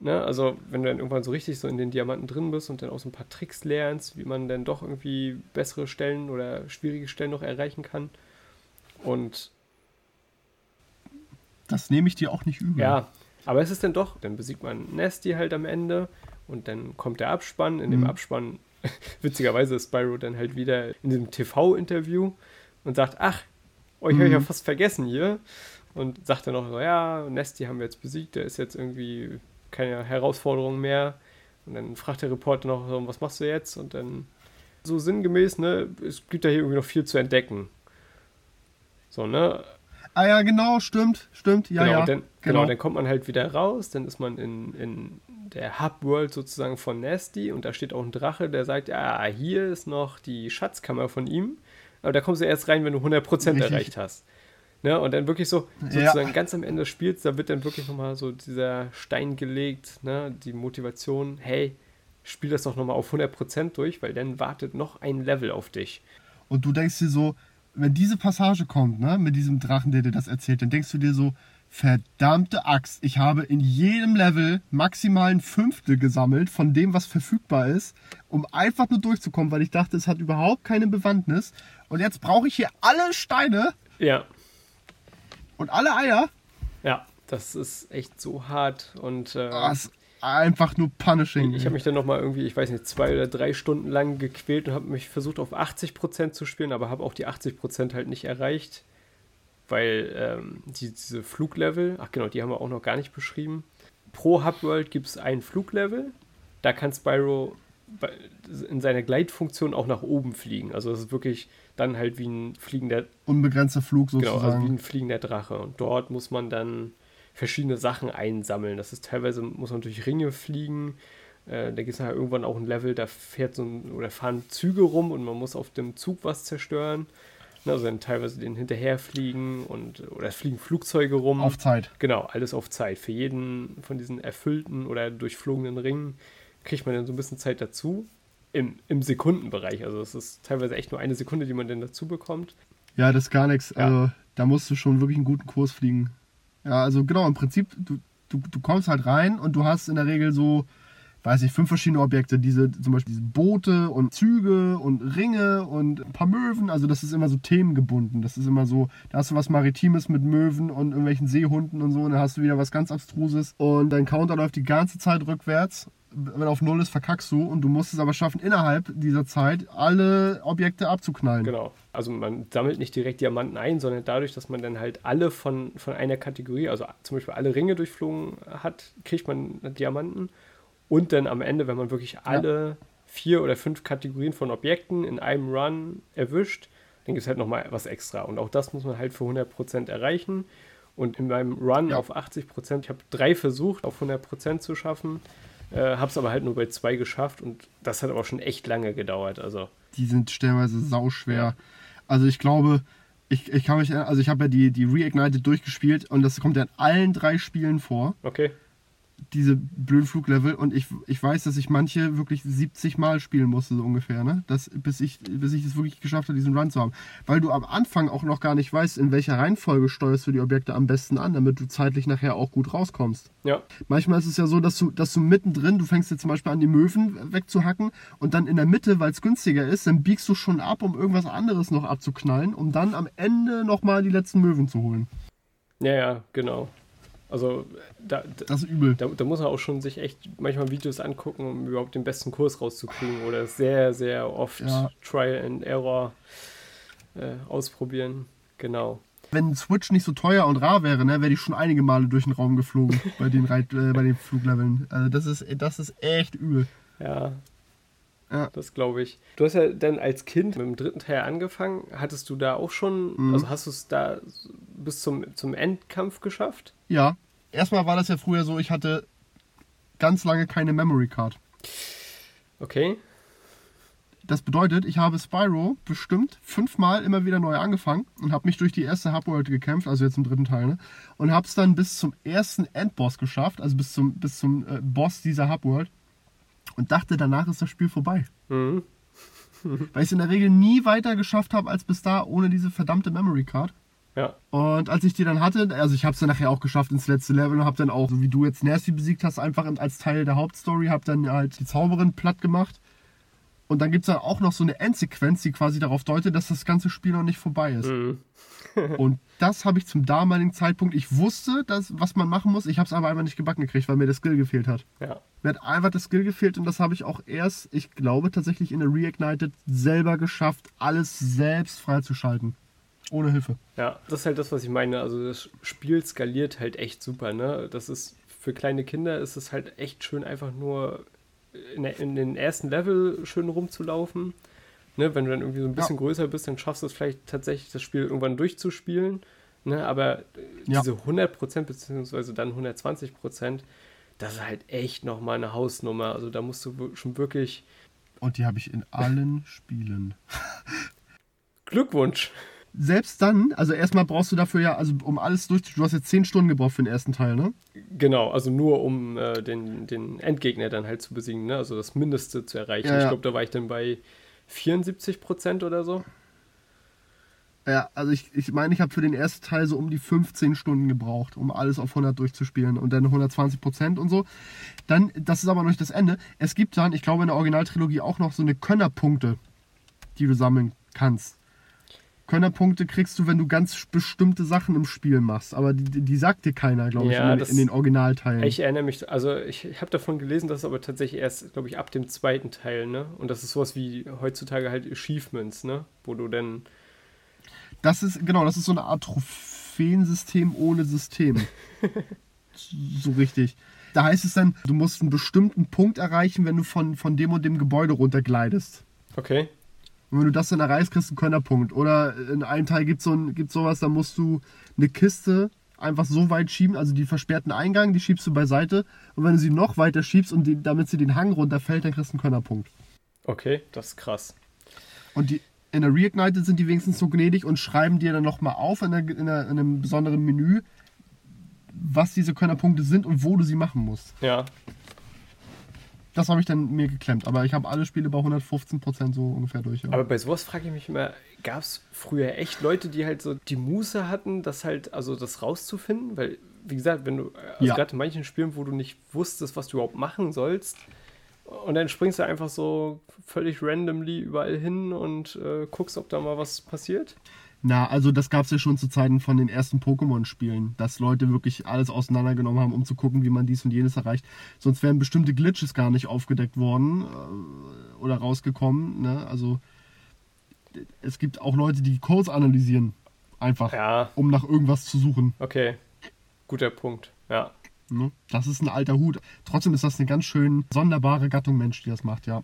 Ne? Also wenn du dann irgendwann so richtig so in den Diamanten drin bist und dann auch so ein paar Tricks lernst, wie man dann doch irgendwie bessere Stellen oder schwierige Stellen noch erreichen kann. Und Das nehme ich dir auch nicht übel. ja, aber es ist dann doch, dann besiegt man Nasty halt am Ende und dann kommt der Abspann. In dem Mhm. Abspann, witzigerweise ist Spyro dann halt wieder in diesem TV-Interview und sagt, ach, euch habe ich ja Mhm. fast vergessen hier. Und sagt dann noch so, ja, Nasty haben wir jetzt besiegt, der ist jetzt irgendwie keine Herausforderung mehr. Und dann fragt der Reporter noch so, was machst du jetzt? Und dann so sinngemäß, ne, es gibt da hier irgendwie noch viel zu entdecken. So, ne? Ah ja, genau, stimmt, stimmt. Ja, genau, ja. dann, genau. genau. dann kommt man halt wieder raus, dann ist man in, in der Hub-World sozusagen von Nasty und da steht auch ein Drache, der sagt, ja, hier ist noch die Schatzkammer von ihm, aber da kommst du erst rein, wenn du 100% Richtig. erreicht hast. Ne? Und dann wirklich so, Ja. sozusagen ganz am Ende des Spiels, da wird dann wirklich nochmal so dieser Stein gelegt, ne? die Motivation, hey, spiel das doch nochmal auf 100% durch, weil dann wartet noch ein Level auf dich. Und du denkst dir so, wenn diese Passage kommt, ne, mit diesem Drachen, der dir das erzählt, dann denkst du dir so, verdammte Axt, ich habe in jedem Level maximal ein Fünftel gesammelt von dem, was verfügbar ist, um einfach nur durchzukommen, weil ich dachte, es hat überhaupt keine Bewandtnis. Und jetzt brauche ich hier alle Steine Ja, und alle Eier. ja, das ist echt so hart und äh, Das ist einfach nur punishing. Ich habe mich dann nochmal irgendwie, ich weiß nicht, zwei oder drei Stunden lang gequält und habe mich versucht auf 80% zu spielen, aber habe auch die 80% halt nicht erreicht, weil ähm, die, diese Fluglevel, ach genau, die haben wir auch noch gar nicht beschrieben. Pro Hubworld gibt es ein Fluglevel, da kann Spyro in seiner Gleitfunktion auch nach oben fliegen. Also es ist wirklich dann halt wie ein fliegender Unbegrenzter Flug Genau, also wie sozusagen. ein fliegender Drache. Und dort muss man dann verschiedene Sachen einsammeln. Das ist teilweise, muss man durch Ringe fliegen. Äh, da gibt es nachher irgendwann auch ein Level, da fährt so ein, oder fahren Züge rum und man muss auf dem Zug was zerstören. Ne, Also dann teilweise den hinterherfliegen und oder fliegen Flugzeuge rum. auf Zeit. Genau, alles auf Zeit. Für jeden von diesen erfüllten oder durchflogenen Ringen kriegt man dann so ein bisschen Zeit dazu. Im, Im Sekundenbereich. Also es ist teilweise echt nur eine Sekunde, die man dann dazu bekommt. Ja, das ist gar nichts. Ja. Also da musst du schon wirklich einen guten Kurs fliegen. Ja, also genau, im Prinzip, du, du, du kommst halt rein und du hast in der Regel so, weiß ich, fünf verschiedene Objekte. Diese, zum Beispiel diese Boote und Züge und Ringe und ein paar Möwen. Also das ist immer so themengebunden. Das ist immer so, da hast du was Maritimes mit Möwen und irgendwelchen Seehunden und so. Und dann hast du wieder was ganz Abstruses. Und dein Counter läuft die ganze Zeit rückwärts. Wenn auf Null ist, verkackst du. Und du musst es aber schaffen, innerhalb dieser Zeit alle Objekte abzuknallen. Genau. Also man sammelt nicht direkt Diamanten ein, sondern dadurch, dass man dann halt alle von, von einer Kategorie, also zum Beispiel alle Ringe durchflogen hat, kriegt man Diamanten. Und dann am Ende, wenn man wirklich alle vier oder fünf Kategorien von Objekten in einem Run erwischt, dann gibt es halt nochmal was extra. Und auch das muss man halt für 100% erreichen. Und in meinem Run Ja. auf 80%, ich habe drei versucht, auf 100% zu schaffen, äh, habe es aber halt nur bei zwei geschafft. Und das hat aber schon echt lange gedauert. Also die sind stellenweise sauschwer. Also ich glaube, ich, ich kann mich, also ich habe ja die, die Reignited durchgespielt und das kommt ja in allen drei Spielen vor, okay. Diese blöden Fluglevel. Und ich, ich weiß, dass ich manche wirklich 70 Mal spielen musste, so ungefähr, ne? Das, bis ich, bis ich es wirklich geschafft habe, diesen Run zu haben. Weil du am Anfang auch noch gar nicht weißt, in welcher Reihenfolge steuerst du die Objekte am besten an, damit du zeitlich nachher auch gut rauskommst. Ja, Manchmal ist es ja so, dass du, dass du mittendrin, du fängst jetzt zum Beispiel an, die Möwen wegzuhacken und dann in der Mitte, weil es günstiger ist, dann biegst du schon ab, um irgendwas anderes noch abzuknallen, um dann am Ende nochmal die letzten Möwen zu holen. Ja, ja, genau. Also da, da, Das ist übel. da, da muss man auch schon sich echt manchmal Videos angucken, um überhaupt den besten Kurs rauszukriegen oder sehr, sehr oft Ja. Trial and Error äh, ausprobieren. Genau. Wenn Switch nicht so teuer und rar wäre, ne, wäre ich schon einige Male durch den Raum geflogen bei den, Reit, äh, bei den Flugleveln. Also das ist, das ist echt übel. Ja. Ja. Das glaube ich. Du hast ja dann als Kind mit dem dritten Teil angefangen. Hattest du da auch schon, Mhm. also hast du es da bis zum, zum Endkampf geschafft? Ja, erstmal war das ja früher so, ich hatte ganz lange keine Memory Card. Okay. Das bedeutet, ich habe Spyro bestimmt fünfmal immer wieder neu angefangen und habe mich durch die erste Hubworld gekämpft, also jetzt im dritten Teil, ne? und habe es dann bis zum ersten Endboss geschafft, also bis zum, bis zum äh, Boss dieser Hubworld und dachte, danach ist das Spiel vorbei. Mhm. Weil ich es in der Regel nie weiter geschafft habe als bis da ohne diese verdammte Memory Card. Ja. Und als ich die dann hatte, also ich habe es dann nachher auch geschafft ins letzte Level und habe dann auch, so wie du jetzt Nasty besiegt hast, einfach als Teil der Hauptstory, habe dann halt die Zauberin platt gemacht. Und dann gibt es dann auch noch so eine Endsequenz, die quasi darauf deutet, dass das ganze Spiel noch nicht vorbei ist. Mhm. und das habe ich zum damaligen Zeitpunkt, ich wusste, dass, was man machen muss, ich habe es aber einfach nicht gebacken gekriegt, weil mir der Skill gefehlt hat. Ja. Mir hat einfach das Skill gefehlt und das habe ich auch erst, ich glaube tatsächlich in der Reignited selber geschafft, alles selbst freizuschalten. Ohne Hilfe. Ja, das ist halt das, was ich meine. Also das Spiel skaliert halt echt super, ne? Das ist für kleine Kinder ist es halt echt schön, einfach nur in, der, in den ersten Level schön rumzulaufen. Ne? Wenn du dann irgendwie so ein bisschen Ja. größer bist, dann schaffst du es vielleicht tatsächlich, das Spiel irgendwann durchzuspielen. Ne? Aber Ja. diese 100% beziehungsweise dann 120%, das ist halt echt nochmal eine Hausnummer. Also da musst du schon wirklich Und die habe ich in allen Spielen. Glückwunsch. Selbst dann, also erstmal brauchst du dafür ja, also um alles durch, du hast jetzt 10 Stunden gebraucht für den ersten Teil, ne? Genau, also nur um äh, den, den Endgegner dann halt zu besiegen, ne? also das Mindeste zu erreichen. Ja, Ich glaube, da war ich dann bei 74 Prozent oder so. Ja, also ich, ich meine, ich habe für den ersten Teil so um die 15 Stunden gebraucht, um alles auf 100 durchzuspielen und dann 120 Prozent und so. Dann, das ist aber noch nicht das Ende. Es gibt dann, ich glaube in der Originaltrilogie auch noch so eine Könnerpunkte, die du sammeln kannst. Könnerpunkte kriegst du, wenn du ganz bestimmte Sachen im Spiel machst, aber die, die sagt dir keiner, glaube ich, Ja, in, das- den, in den Originalteilen. Ich erinnere mich, also ich, ich habe davon gelesen, dass es aber tatsächlich erst, glaube ich, ab dem zweiten Teil, ne? Und das ist sowas wie heutzutage halt Achievements, ne? Wo du dann, Das ist, genau, das ist so eine Art Trophäensystem ohne System. so richtig. Da heißt es dann, du musst einen bestimmten Punkt erreichen, wenn du von, von dem und dem Gebäude runtergleitest. okay, Und wenn du das dann erreichst, kriegst du einen Könnerpunkt. Oder in einem Teil gibt es so ein, gibt's sowas, da musst du eine Kiste einfach so weit schieben, also die versperrten Eingang, die schiebst du beiseite. Und wenn du sie noch weiter schiebst und die, damit sie den Hang runterfällt, dann kriegst du einen Könnerpunkt. okay, das ist krass. Und die in der Reignited sind die wenigstens so gnädig und schreiben dir dann nochmal auf in, der, in, der, in einem besonderen Menü, was diese Könnerpunkte sind und wo du sie machen musst. Ja, Das habe ich dann mir geklemmt. Aber ich habe alle Spiele bei 115% so ungefähr durch. Ja. aber bei sowas frage ich mich immer, gab es früher echt Leute, die halt so die Muße hatten, das halt, also das rauszufinden? Weil, wie gesagt, wenn du, also Ja. gerade in manchen Spielen, wo du nicht wusstest, was du überhaupt machen sollst, und dann springst du einfach so völlig randomly überall hin und äh, guckst, ob da mal was passiert. Na, also das gab es ja schon zu Zeiten von den ersten Pokémon-Spielen, dass Leute wirklich alles auseinandergenommen haben, um zu gucken, wie man dies und jenes erreicht. Sonst wären bestimmte Glitches gar nicht aufgedeckt worden äh, oder rausgekommen. Ne? Also es gibt auch Leute, die Codes analysieren, einfach, Ja, um nach irgendwas zu suchen. okay. Guter Punkt. Ja. Ne? Das ist ein alter Hut. Trotzdem ist das eine ganz schön sonderbare Gattung Mensch, die das macht, ja.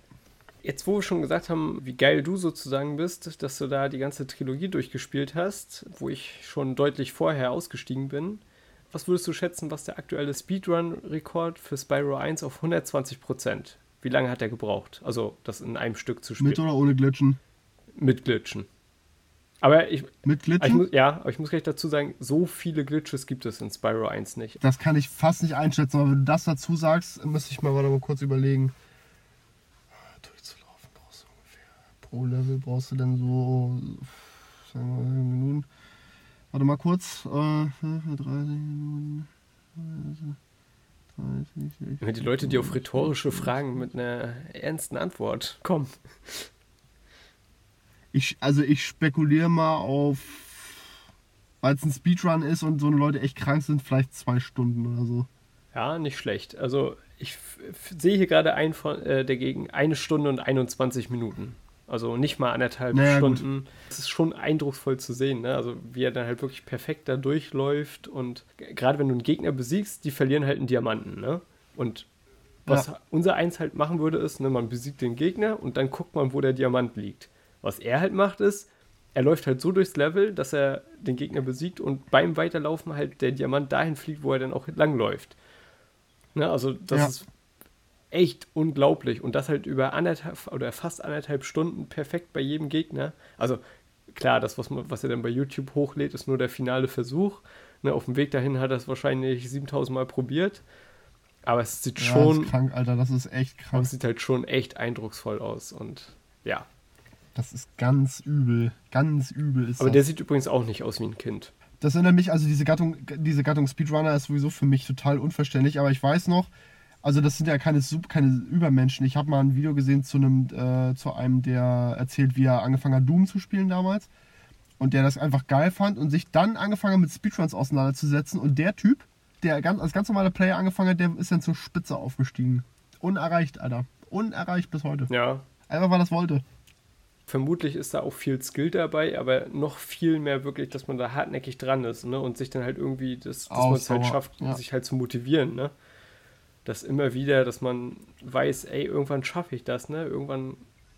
Jetzt, wo wir schon gesagt haben, wie geil du sozusagen bist, dass du da die ganze Trilogie durchgespielt hast, wo ich schon deutlich vorher ausgestiegen bin, was würdest du schätzen, was der aktuelle Speedrun-Rekord für Spyro 1 auf 120 Prozent? Wie lange hat er gebraucht? Also, das in einem Stück zu spielen. Mit oder ohne Glitchen? Mit Glitchen. Aber ich, Mit aber ich Glitchen? muss, ja, aber ich muss gleich dazu sagen, so viele Glitches gibt es in Spyro 1 nicht. Das kann ich fast nicht einschätzen, aber wenn du das dazu sagst, müsste ich mal, mal kurz überlegen. Durchzulaufen brauchst du ungefähr. Pro Level brauchst du dann so, sagen wir mal, Minuten. Warte mal kurz. Äh, 30 Minuten. 30, Immer die Leute, die auf rhetorische Fragen mit einer ernsten Antwort kommen. Ich, also ich spekuliere mal auf, weil es ein Speedrun ist und so eine Leute echt krank sind, vielleicht zwei Stunden oder so. Ja, nicht schlecht. Also ich sehe hier gerade ein von, äh, dagegen eine Stunde und 21 Minuten. Also nicht mal anderthalb Naja, gut. Stunden. Es ist schon eindrucksvoll zu sehen, ne? Also wie er dann halt wirklich perfekt da durchläuft und gerade wenn du einen Gegner besiegst, die verlieren halt einen Diamanten, ne? Und was Ja. unser Eins halt machen würde, ist, ne, man besiegt den Gegner und dann guckt man, wo der Diamant liegt. Was er halt macht, ist, er läuft halt so durchs Level, dass er den Gegner besiegt und beim Weiterlaufen halt der Diamant dahin fliegt, wo er dann auch langläuft. Ne, also das Ja. ist echt unglaublich und das halt über anderthalb oder fast anderthalb Stunden perfekt bei jedem Gegner. Also klar, das, was, man, was er dann bei YouTube hochlädt, ist nur der finale Versuch. Ne, auf dem Weg dahin hat er es wahrscheinlich 7000 Mal probiert. Aber es sieht Ja, das schon, ist krank, Alter. Das ist echt aber krank. es sieht halt schon echt eindrucksvoll aus und ja. Das ist ganz übel. Ganz übel ist Aber das. der sieht übrigens auch nicht aus wie ein Kind. Das erinnert mich, also diese Gattung, diese Gattung Speedrunner ist sowieso für mich total unverständlich, aber ich weiß noch, also das sind ja keine, keine Übermenschen. Ich habe mal ein Video gesehen zu einem, äh, zu einem, der erzählt, wie er angefangen hat, Doom zu spielen damals. Und der das einfach geil fand und sich dann angefangen hat, mit Speedruns auseinanderzusetzen. Und der Typ, der ganz, als ganz normaler Player angefangen hat, der ist dann zur Spitze aufgestiegen. Unerreicht, Alter. Unerreicht bis heute. Ja. Einfach weil er das wollte. Vermutlich ist da auch viel Skill dabei, aber noch viel mehr wirklich, dass man da hartnäckig dran ist, ne? Und sich dann halt irgendwie, das, dass man es halt schafft, ja. sich halt zu motivieren, ne? Das immer wieder, dass man weiß, ey, irgendwann schaffe ich das, ne? Irgendwann,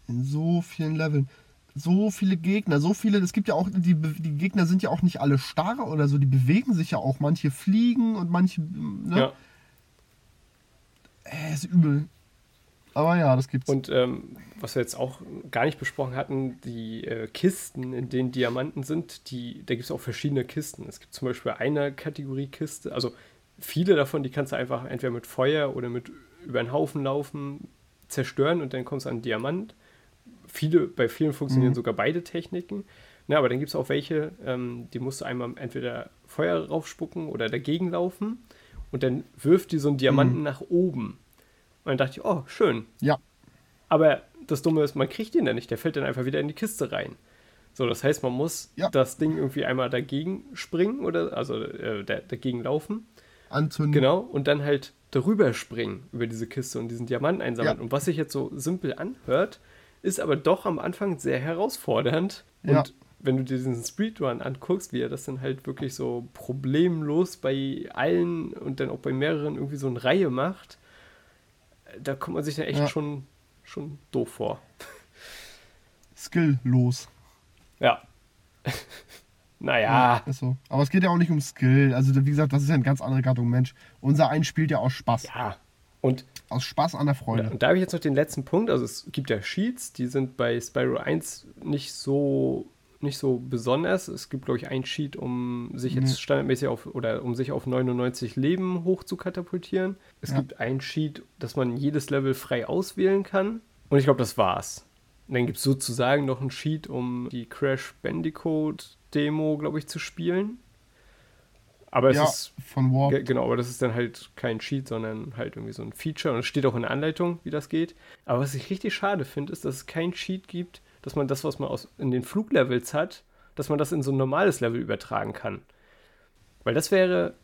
In so vielen Leveln. So viele Gegner, so viele, es gibt ja auch, die, die Gegner sind ja auch nicht alle starr oder so, die bewegen sich ja auch. Manche fliegen und manche, ne? ja. Äh, ist übel. Aber ja, das gibt's. Und ähm, was wir jetzt auch gar nicht besprochen hatten, die äh, Kisten, in denen Diamanten sind, die, da gibt es auch verschiedene Kisten. Es gibt zum Beispiel eine Kategorie Kiste, also viele davon, die kannst du einfach entweder mit Feuer oder mit über einen Haufen laufen, zerstören und dann kommst du an Diamant. Viele, bei vielen funktionieren sogar beide Techniken. Na, aber dann gibt es auch welche, ähm, die musst du einmal entweder Feuer raufspucken oder dagegen laufen und dann wirft die so einen Diamanten nach oben. Und dann dachte ich, oh, schön, ja, aber das Dumme ist, man kriegt ihn dann nicht. Der fällt dann einfach wieder in die Kiste rein. So, das heißt, man muss Ja. das Ding irgendwie einmal dagegen springen oder also äh, da, dagegen laufen. Anzünden. Genau. Und dann halt darüber springen über diese Kiste und diesen Diamanten einsammeln. Ja. Und was sich jetzt so simpel anhört, ist aber doch am Anfang sehr herausfordernd. Ja. Und wenn du dir diesen Speedrun anguckst, wie er das dann halt wirklich so problemlos bei allen und dann auch bei mehreren irgendwie so eine Reihe macht, da kommt man sich dann echt Ja. schon, schon doof vor. Skilllos. Ja. naja. Ist so. Aber es geht ja auch nicht um Skill. Also, wie gesagt, das ist ja eine ganz andere Gattung Mensch. Unser ein spielt ja aus Spaß. Ja. Und, Aus Spaß an der Freude. und da habe ich jetzt noch den letzten Punkt. Also es gibt ja Sheets, die sind bei Spyro 1 nicht so nicht so besonders. Es gibt, glaube ich, ein Sheet, um sich jetzt Nee. standardmäßig auf oder um sich auf 99 Leben hoch zu katapultieren. Es Ja. gibt ein Sheet, dass man jedes Level frei auswählen kann. Und ich glaube, das war's. Und dann gibt es sozusagen noch ein Sheet, um die Crash Bandicoot Demo, glaube ich, zu spielen. Aber es ja, ist von Warp. Ge- Genau, aber das ist dann halt kein Cheat, sondern halt irgendwie so ein Feature und es steht auch in der Anleitung, wie das geht. Aber was ich richtig schade finde, ist, dass es kein Cheat gibt, dass man das, was man aus, in den Fluglevels hat, dass man das in so ein normales Level übertragen kann. Weil das wäre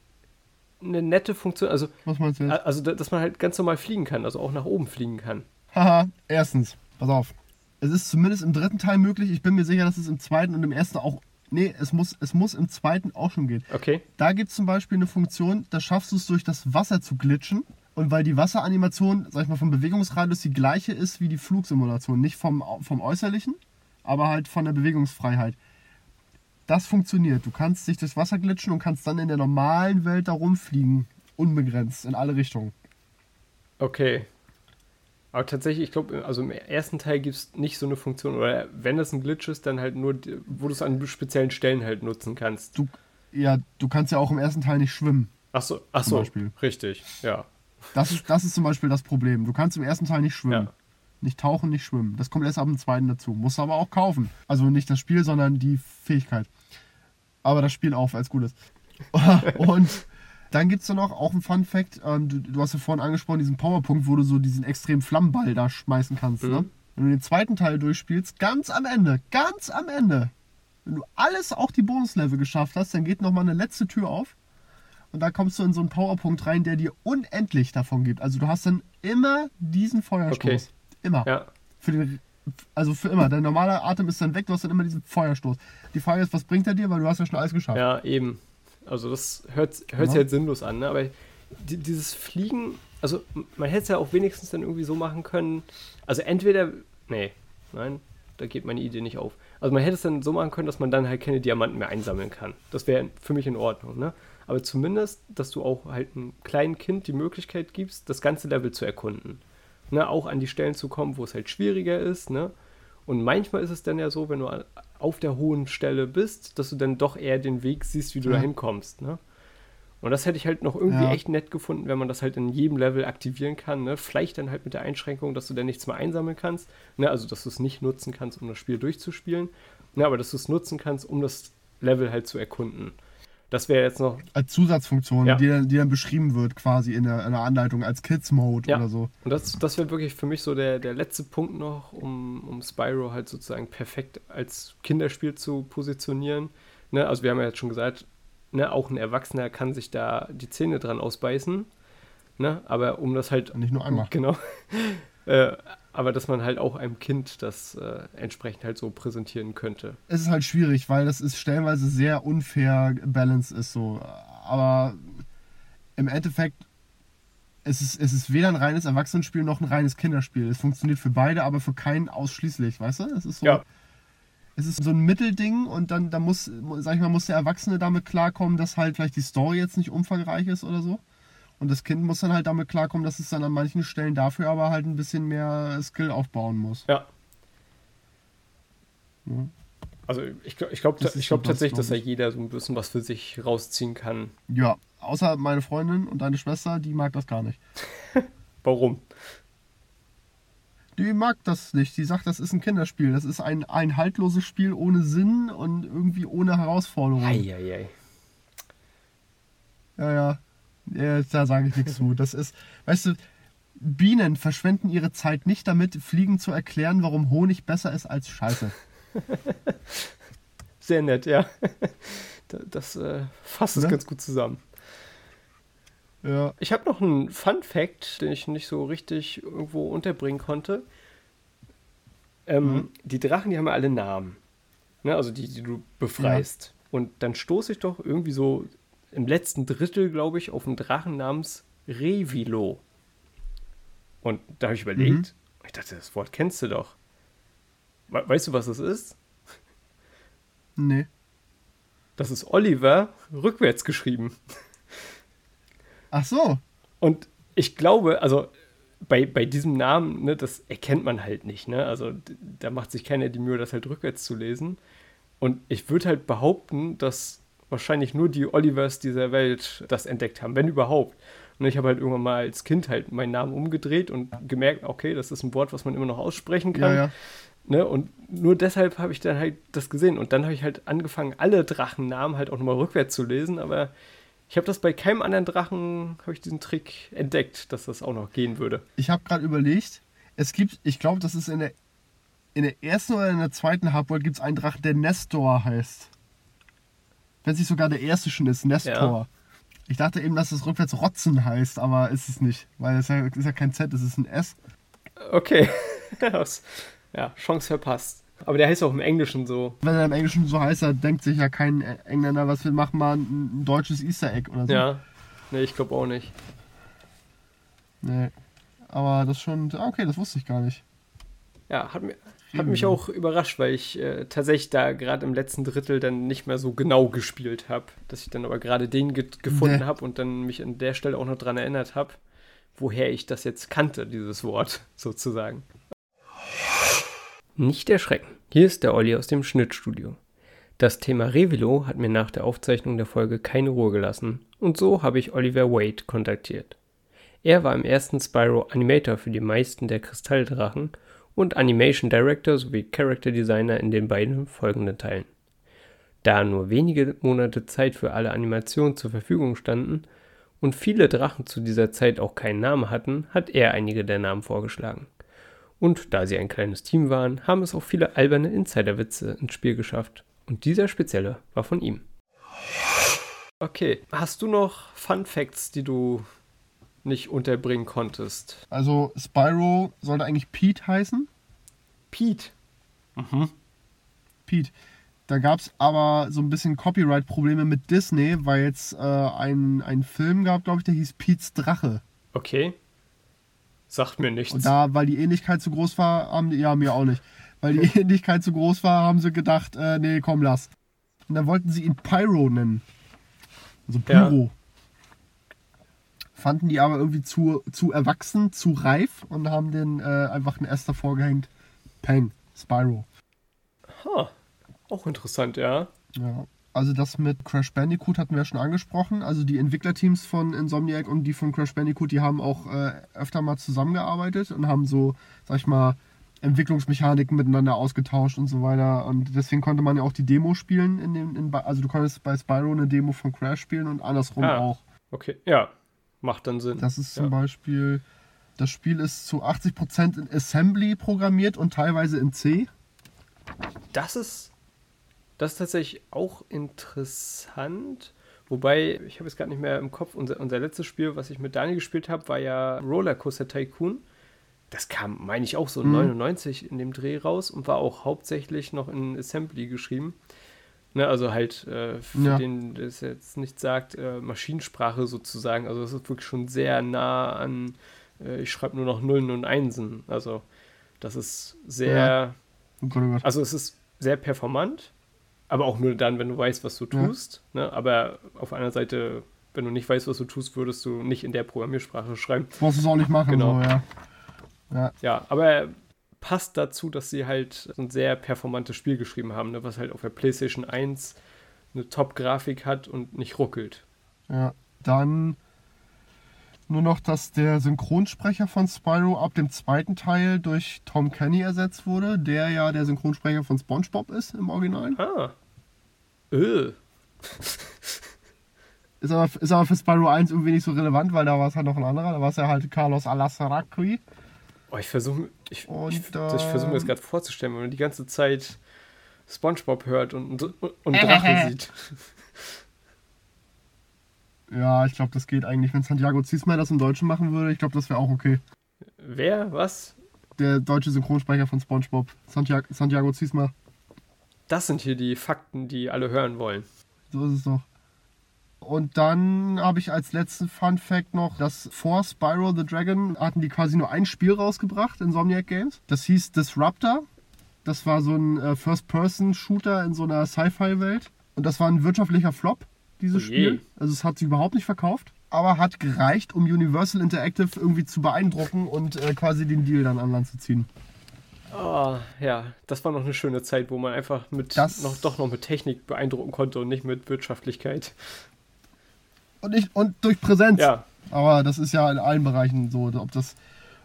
eine nette Funktion, also, Was meinst du jetzt? also da- dass man halt ganz normal fliegen kann, also auch nach oben fliegen kann. Haha, erstens, pass auf. Es ist zumindest im dritten Teil möglich. Ich bin mir sicher, dass es im zweiten und im ersten auch. Nee, es muss, es muss im zweiten auch schon gehen. Okay, Da gibt es zum Beispiel eine Funktion, da schaffst du es durch das Wasser zu glitschen. Und weil die Wasseranimation, sag ich mal, vom Bewegungsradius die gleiche ist wie die Flugsimulation. Nicht vom, vom Äußerlichen, aber halt von der Bewegungsfreiheit. Das funktioniert. Du kannst dich durchs Wasser glitschen und kannst dann in der normalen Welt da rumfliegen. Unbegrenzt, in alle Richtungen. okay. Aber tatsächlich, ich glaube, also im ersten Teil gibt es nicht so eine Funktion, oder wenn das ein Glitch ist, dann halt nur, wo du es an speziellen Stellen halt nutzen kannst. Du, ja, du kannst ja auch im ersten Teil nicht schwimmen. Ach so, ach Zum so, Beispiel. richtig, ja. Das ist, das ist zum Beispiel das Problem. Du kannst im ersten Teil nicht schwimmen. Ja. Nicht tauchen, nicht schwimmen. Das kommt erst ab dem zweiten dazu. Musst du aber auch kaufen. Also nicht das Spiel, sondern die Fähigkeit. Aber das Spiel auch, als gutes. Und dann gibt es da noch auch ein Fun Fact. Ähm, du, du hast ja vorhin angesprochen, diesen Powerpunkt, wo du so diesen extremen Flammenball da schmeißen kannst. Ne? Wenn du den zweiten Teil durchspielst, ganz am Ende, ganz am Ende, wenn du alles, auch die Bonuslevel geschafft hast, dann geht nochmal eine letzte Tür auf. Und da kommst du in so einen Powerpunkt rein, der dir unendlich davon gibt. Also du hast dann immer diesen Feuerstoß. Okay. Immer. Ja, Für den also für immer. Dein normaler Atem ist dann weg, du hast dann immer diesen Feuerstoß. Die Frage ist, was bringt er dir, weil du hast ja schon alles geschafft. Ja, eben. Also das hört, hört sich Ja. halt sinnlos an, ne? aber die, dieses Fliegen, also man hätte es ja auch wenigstens dann irgendwie so machen können, also entweder, nee, nein, da geht meine Idee nicht auf. Also man hätte es dann so machen können, dass man dann halt keine Diamanten mehr einsammeln kann. Das wäre für mich in Ordnung, ne? Aber zumindest, dass du auch halt einem kleinen Kind die Möglichkeit gibst, das ganze Level zu erkunden. Ne? Auch an die Stellen zu kommen, wo es halt schwieriger ist, ne? Und manchmal ist es dann ja so, wenn du auf der hohen Stelle bist, dass du dann doch eher den Weg siehst, wie du Ja. da hinkommst. Ne? Und das hätte ich halt noch irgendwie Ja. echt nett gefunden, wenn man das halt in jedem Level aktivieren kann. Ne? Vielleicht dann halt mit der Einschränkung, dass du dann nichts mehr einsammeln kannst. Ne? Also, dass du es nicht nutzen kannst, um das Spiel durchzuspielen. Ne? Aber dass du es nutzen kannst, um das Level halt zu erkunden. Das wäre jetzt noch Als Zusatzfunktion, Ja. die, dann- die dann beschrieben wird quasi in der, in der Anleitung als Kids-Mode Ja. oder so. Und das, das wäre wirklich für mich so der, der letzte Punkt noch, um, um Spyro halt sozusagen perfekt als Kinderspiel zu positionieren. Ne? Also wir haben ja jetzt schon gesagt, ne, auch ein Erwachsener kann sich da die Zähne dran ausbeißen. Ne? Aber um das halt. Nicht nur einmal. Genau. äh, aber dass man halt auch einem Kind das äh, entsprechend halt so präsentieren könnte. Es ist halt schwierig, weil das ist stellenweise sehr unfair balanced ist so. Aber im Endeffekt es ist es ist weder ein reines Erwachsenenspiel noch ein reines Kinderspiel. Es funktioniert für beide, aber für keinen ausschließlich, weißt du? Es ist so, Ja. es ist so ein Mittelding und dann da muss, sag ich mal, muss der Erwachsene damit klarkommen, dass halt vielleicht die Story jetzt nicht umfangreich ist oder so. Und das Kind muss dann halt damit klarkommen, dass es dann an manchen Stellen dafür aber halt ein bisschen mehr Skill aufbauen muss. Ja. Ja. Also ich glaube ich glaub, Das ist ich glaub tatsächlich, dass da jeder so ein bisschen was für sich rausziehen kann. Ja, außer meine Freundin und deine Schwester, die mag das gar nicht. Warum? Die mag das nicht. Die sagt, das ist ein Kinderspiel. Das ist ein, ein haltloses Spiel ohne Sinn und irgendwie ohne Herausforderung. Eieiei. Ja, ja. Ja da sage ich nichts zu. Das ist, weißt du, Bienen verschwenden ihre Zeit nicht damit, Fliegen zu erklären, warum Honig besser ist als Scheiße. Sehr nett, ja. Da- Das äh, fasst es Ne? ganz gut zusammen. Ja. Ich habe noch einen Fun Fact, den ich nicht so richtig irgendwo unterbringen konnte. Ähm, Mhm. Die Drachen, die haben ja alle Namen. Ne? Also die, die du befreist. Und dann stoße ich doch irgendwie so im letzten Drittel, glaube ich, auf einen Drachen namens Revilo. Und da habe ich überlegt, Mhm. ich dachte, das Wort kennst du doch. We weißt du, was das ist? Nee. Das ist Oliver rückwärts geschrieben. Ach so. Und ich glaube, also bei, bei diesem Namen, ne, das erkennt man halt nicht. Ne? Also da macht sich keiner die Mühe, das halt rückwärts zu lesen. Und ich würde halt behaupten, dass wahrscheinlich nur die Olivers dieser Welt das entdeckt haben, wenn überhaupt. Und ich habe halt irgendwann mal als Kind halt meinen Namen umgedreht und gemerkt, okay, das ist ein Wort, was man immer noch aussprechen kann. Ja, ja. Ne? Und nur deshalb habe ich dann halt das gesehen. Und dann habe ich halt angefangen, alle Drachennamen halt auch nochmal rückwärts zu lesen. Aber ich habe das bei keinem anderen Drachen, habe ich diesen Trick entdeckt, dass das auch noch gehen würde. Ich habe gerade überlegt, es gibt, ich glaube, das ist in der, in der ersten oder in der zweiten Hardworld gibt es einen Drachen, der Nestor heißt. Wenn es nicht sogar der erste schon ist, Nestor. Ja. Ich dachte eben, dass es rückwärts Rotzen heißt, aber ist es nicht. Weil es ja, ist ja kein Z, es ist ein S. Okay. Ja, Chance verpasst. Aber der heißt auch im Englischen so. Wenn er im Englischen so heißt, dann denkt sich ja kein Engländer, was wir machen mal ein, ein deutsches Easter Egg oder so. Ja. Nee, ich glaube auch nicht. Nee. Aber das schon, ah, okay, das wusste ich gar nicht. Ja, hat, mir, hat mich auch überrascht, weil ich äh, tatsächlich da gerade im letzten Drittel dann nicht mehr so genau gespielt habe. Dass ich dann aber gerade den ge gefunden Nee. habe und dann mich an der Stelle auch noch dran erinnert habe, woher ich das jetzt kannte, dieses Wort sozusagen. Nicht erschrecken. Hier ist der Olli aus dem Schnittstudio. Das Thema Revilo hat mir nach der Aufzeichnung der Folge keine Ruhe gelassen und so habe ich Oliver Wade kontaktiert. Er war im ersten Spyro Animator für die meisten der Kristalldrachen und Animation Director sowie Character Designer in den beiden folgenden Teilen. Da nur wenige Monate Zeit für alle Animationen zur Verfügung standen und viele Drachen zu dieser Zeit auch keinen Namen hatten, hat er einige der Namen vorgeschlagen. Und da sie ein kleines Team waren, haben es auch viele alberne Insiderwitze ins Spiel geschafft. Und dieser spezielle war von ihm. Okay, hast du noch Fun Facts, die du nicht unterbringen konntest? Also Spyro sollte eigentlich Pete heißen. Pete. Pete. Da gab es aber so ein bisschen Copyright-Probleme mit Disney, weil es äh, einen, einen Film gab, glaube ich, der hieß Pete's Drache. Okay. Sagt mir nichts. Und da, weil die Ähnlichkeit zu groß war, haben die, ja, mir auch nicht. Weil die Ähnlichkeit zu groß war, haben sie gedacht, äh, nee, komm, lass. Und dann wollten sie ihn Pyro nennen. Also Ja. Fanden die aber irgendwie zu, zu erwachsen, zu reif und haben den äh, einfach einen S davor gehängt. Peng, Spyro. Ha. Auch interessant, ja. Ja. Also das mit Crash Bandicoot hatten wir schon angesprochen. Also die Entwicklerteams von Insomniac und die von Crash Bandicoot, die haben auch äh, öfter mal zusammengearbeitet und haben so, sag ich mal, Entwicklungsmechaniken miteinander ausgetauscht und so weiter. Und deswegen konnte man ja auch die Demo spielen. In dem, in, also du konntest bei Spyro eine Demo von Crash spielen und andersrum Ah. auch. Okay. Ja. Macht dann Sinn. Das ist zum ja. Beispiel, das Spiel ist zu 80% in Assembly programmiert und teilweise in C. Das ist, das ist tatsächlich auch interessant. Wobei, ich habe jetzt gerade nicht mehr im Kopf, unser, unser letztes Spiel, was ich mit Daniel gespielt habe, war ja Rollercoaster Tycoon. Das kam, meine ich, auch so Mhm. 99 in dem Dreh raus und war auch hauptsächlich noch in Assembly geschrieben. Ne, also halt, äh, für Ja. den das jetzt nicht sagt, äh, Maschinensprache sozusagen. Also das ist wirklich schon sehr nah an, äh, ich schreibe nur noch Nullen und Einsen. Also das ist sehr, Ja. Oh Gott, oh Gott. also es ist sehr performant, aber auch nur dann, wenn du weißt, was du Ja. tust. Ne? Aber auf einer Seite, wenn du nicht weißt, was du tust, würdest du nicht in der Programmiersprache schreiben. Du es auch nicht machen, Genau. so, ja. Ja, Ja, aber passt dazu, dass sie halt ein sehr performantes Spiel geschrieben haben, ne? was halt auf der PlayStation 1 eine Top-Grafik hat und nicht ruckelt. Ja, dann nur noch, dass der Synchronsprecher von Spyro ab dem zweiten Teil durch Tom Kenny ersetzt wurde, der ja der Synchronsprecher von SpongeBob ist im Original. Ah. Öh. Ist aber, ist aber für Spyro 1 irgendwie nicht so relevant, weil da war es halt noch ein anderer. Da war es ja halt Carlos Alasaracqui. Oh, ich versuche ich, Und, ich, ich versuch mir das gerade vorzustellen, wenn man die ganze Zeit Spongebob hört und, und, und Drachen sieht. Ja, ich glaube, das geht eigentlich. Wenn Santiago Ziesmer das im Deutschen machen würde, ich glaube, das wäre auch okay. Wer? Was? Der deutsche Synchronsprecher von SpongeBob, Santiago, Santiago Ziesmer. Das sind hier die Fakten, die alle hören wollen. So ist es doch. Und dann habe ich als letzten Fun Fact noch, dass vor Spyro the Dragon hatten die quasi nur ein Spiel rausgebracht, Insomniac Games. Das hieß Disruptor. Das war so ein äh, First-Person-Shooter in so einer Sci-Fi-Welt. Und das war ein wirtschaftlicher Flop, dieses Oh je. Spiel. Also es hat sich überhaupt nicht verkauft. Aber hat gereicht, um Universal Interactive irgendwie zu beeindrucken und äh, quasi den Deal dann an Land zu ziehen. Ah, ja, das war noch eine schöne Zeit, wo man einfach mit Das- noch doch noch mit Technik beeindrucken konnte und nicht mit Wirtschaftlichkeit. Und, nicht, und durch Präsenz. Ja, Aber das ist ja in allen Bereichen so. Ob das,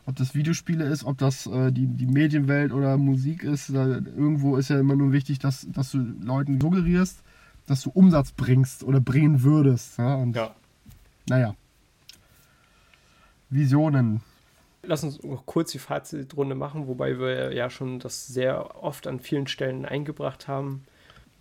ob das Videospiele ist, ob das äh, die, die Medienwelt oder Musik ist, da, irgendwo ist ja immer nur wichtig, dass, dass du Leuten suggerierst, dass du Umsatz bringst oder bringen würdest. Ja? Und ja. naja. Visionen. Lass uns noch kurz die Fazitrunde machen, wobei wir ja schon das sehr oft an vielen Stellen eingebracht haben.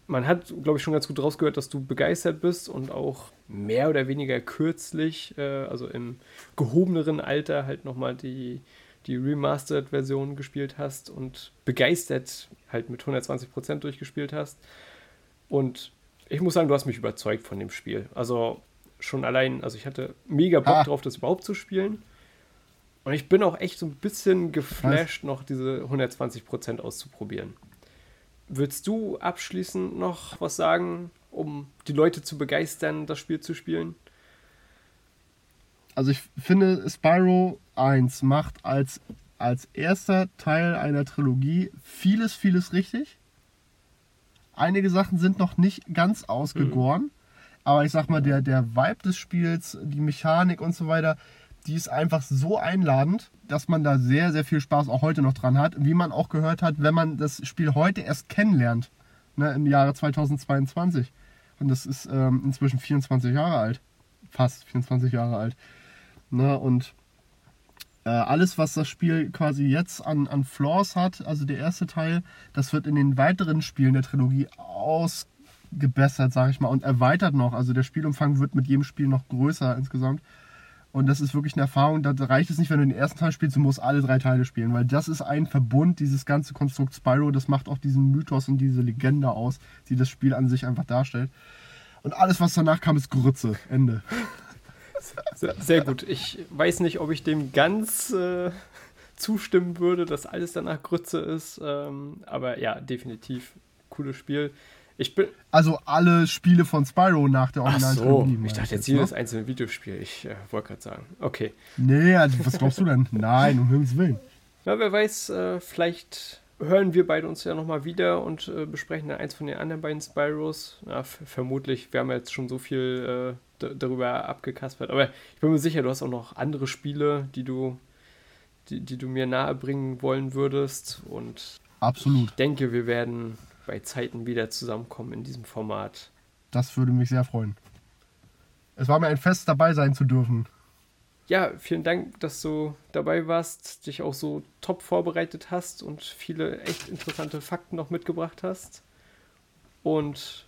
Man hat, glaube ich, schon ganz gut rausgehört, dass du begeistert bist und auch mehr oder weniger kürzlich, äh, also im gehobeneren Alter, halt nochmal die, die Remastered-Version gespielt hast und begeistert halt mit 120% durchgespielt hast. Und ich muss sagen, du hast mich überzeugt von dem Spiel. Also schon allein, also ich hatte mega Bock Ah. drauf, das überhaupt zu spielen. Und ich bin auch echt so ein bisschen geflasht, noch diese 120% auszuprobieren. Willst du abschließend noch was sagen, um die Leute zu begeistern, das Spiel zu spielen? Also ich finde, Spyro 1 macht als, als erster Teil einer Trilogie vieles, vieles richtig. Einige Sachen sind noch nicht ganz ausgegoren, aber ich sag mal, der, der Vibe des Spiels, die Mechanik und so weiter, die ist einfach so einladend, dass man da sehr, sehr viel Spaß auch heute noch dran hat. Wie man auch gehört hat, wenn man das Spiel heute erst kennenlernt, ne, im Jahre 2022. Und das ist ähm, inzwischen 24 Jahre alt. Fast 24 Jahre alt. Ne, und äh, alles, was das Spiel quasi jetzt an, an Flaws hat, also der erste Teil, das wird in den weiteren Spielen der Trilogie ausgebessert, sage ich mal, und erweitert noch. Also der Spielumfang wird mit jedem Spiel noch größer insgesamt. Und das ist wirklich eine Erfahrung, da reicht es nicht, wenn du den ersten Teil spielst, du musst alle drei Teile spielen, weil das ist ein Verbund, dieses ganze Konstrukt Spyro, das macht auch diesen Mythos und diese Legende aus, die das Spiel an sich einfach darstellt. Und alles, was danach kam, ist Grütze. Ende. Sehr, sehr gut. Ich weiß nicht, ob ich dem ganz äh, zustimmen würde, dass alles danach Grütze ist. Ähm, aber ja, definitiv cooles Spiel. Ich bin. Also alle Spiele von Spyro nach der Ach originalen so, ich dachte jetzt ne? jedes einzelne Videospiel. Ich äh, wollte gerade sagen. Okay. Nee, also was glaubst du denn? Nein, um Himmels Willen. Na, wer weiß, äh, vielleicht hören wir beide uns ja nochmal wieder und äh, besprechen dann eins von den anderen beiden Spyros. F- vermutlich. Wir haben jetzt schon so viel äh, darüber abgekaspert. Aber ich bin mir sicher, du hast auch noch andere Spiele, die du, die, die du mir nahebringen wollen würdest. Und Absolut. ich denke, wir werden bei Zeiten wieder zusammenkommen in diesem Format. Das würde mich sehr freuen. Es war mir ein Fest, dabei sein zu dürfen. Ja, vielen Dank, dass du dabei warst, dich auch so top vorbereitet hast und viele echt interessante Fakten noch mitgebracht hast. Und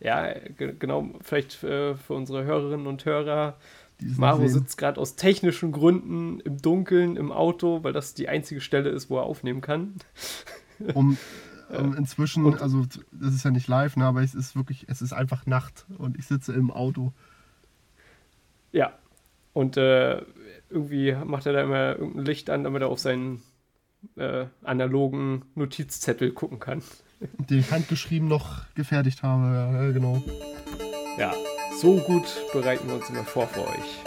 ja, ge genau, vielleicht äh, für unsere Hörerinnen und Hörer, Die es Maro sehen. sitzt gerade aus technischen Gründen im Dunkeln im Auto, weil das die einzige Stelle ist, wo er aufnehmen kann. um, um inzwischen, und- also das ist ja nicht live, ne, aber es ist wirklich, es ist einfach Nacht und ich sitze im Auto. Ja, und äh, irgendwie macht er da immer irgendein Licht an, damit er auf seinen äh, analogen Notizzettel gucken kann. Den ich handgeschrieben noch gefertigt habe, ja, genau. Ja, so gut bereiten wir uns immer vor für euch.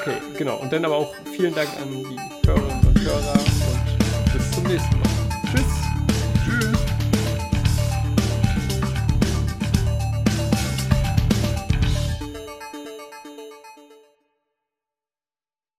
Okay, genau. Und dann aber auch vielen Dank an die Hörerinnen und Hörer und bis zum nächsten Mal.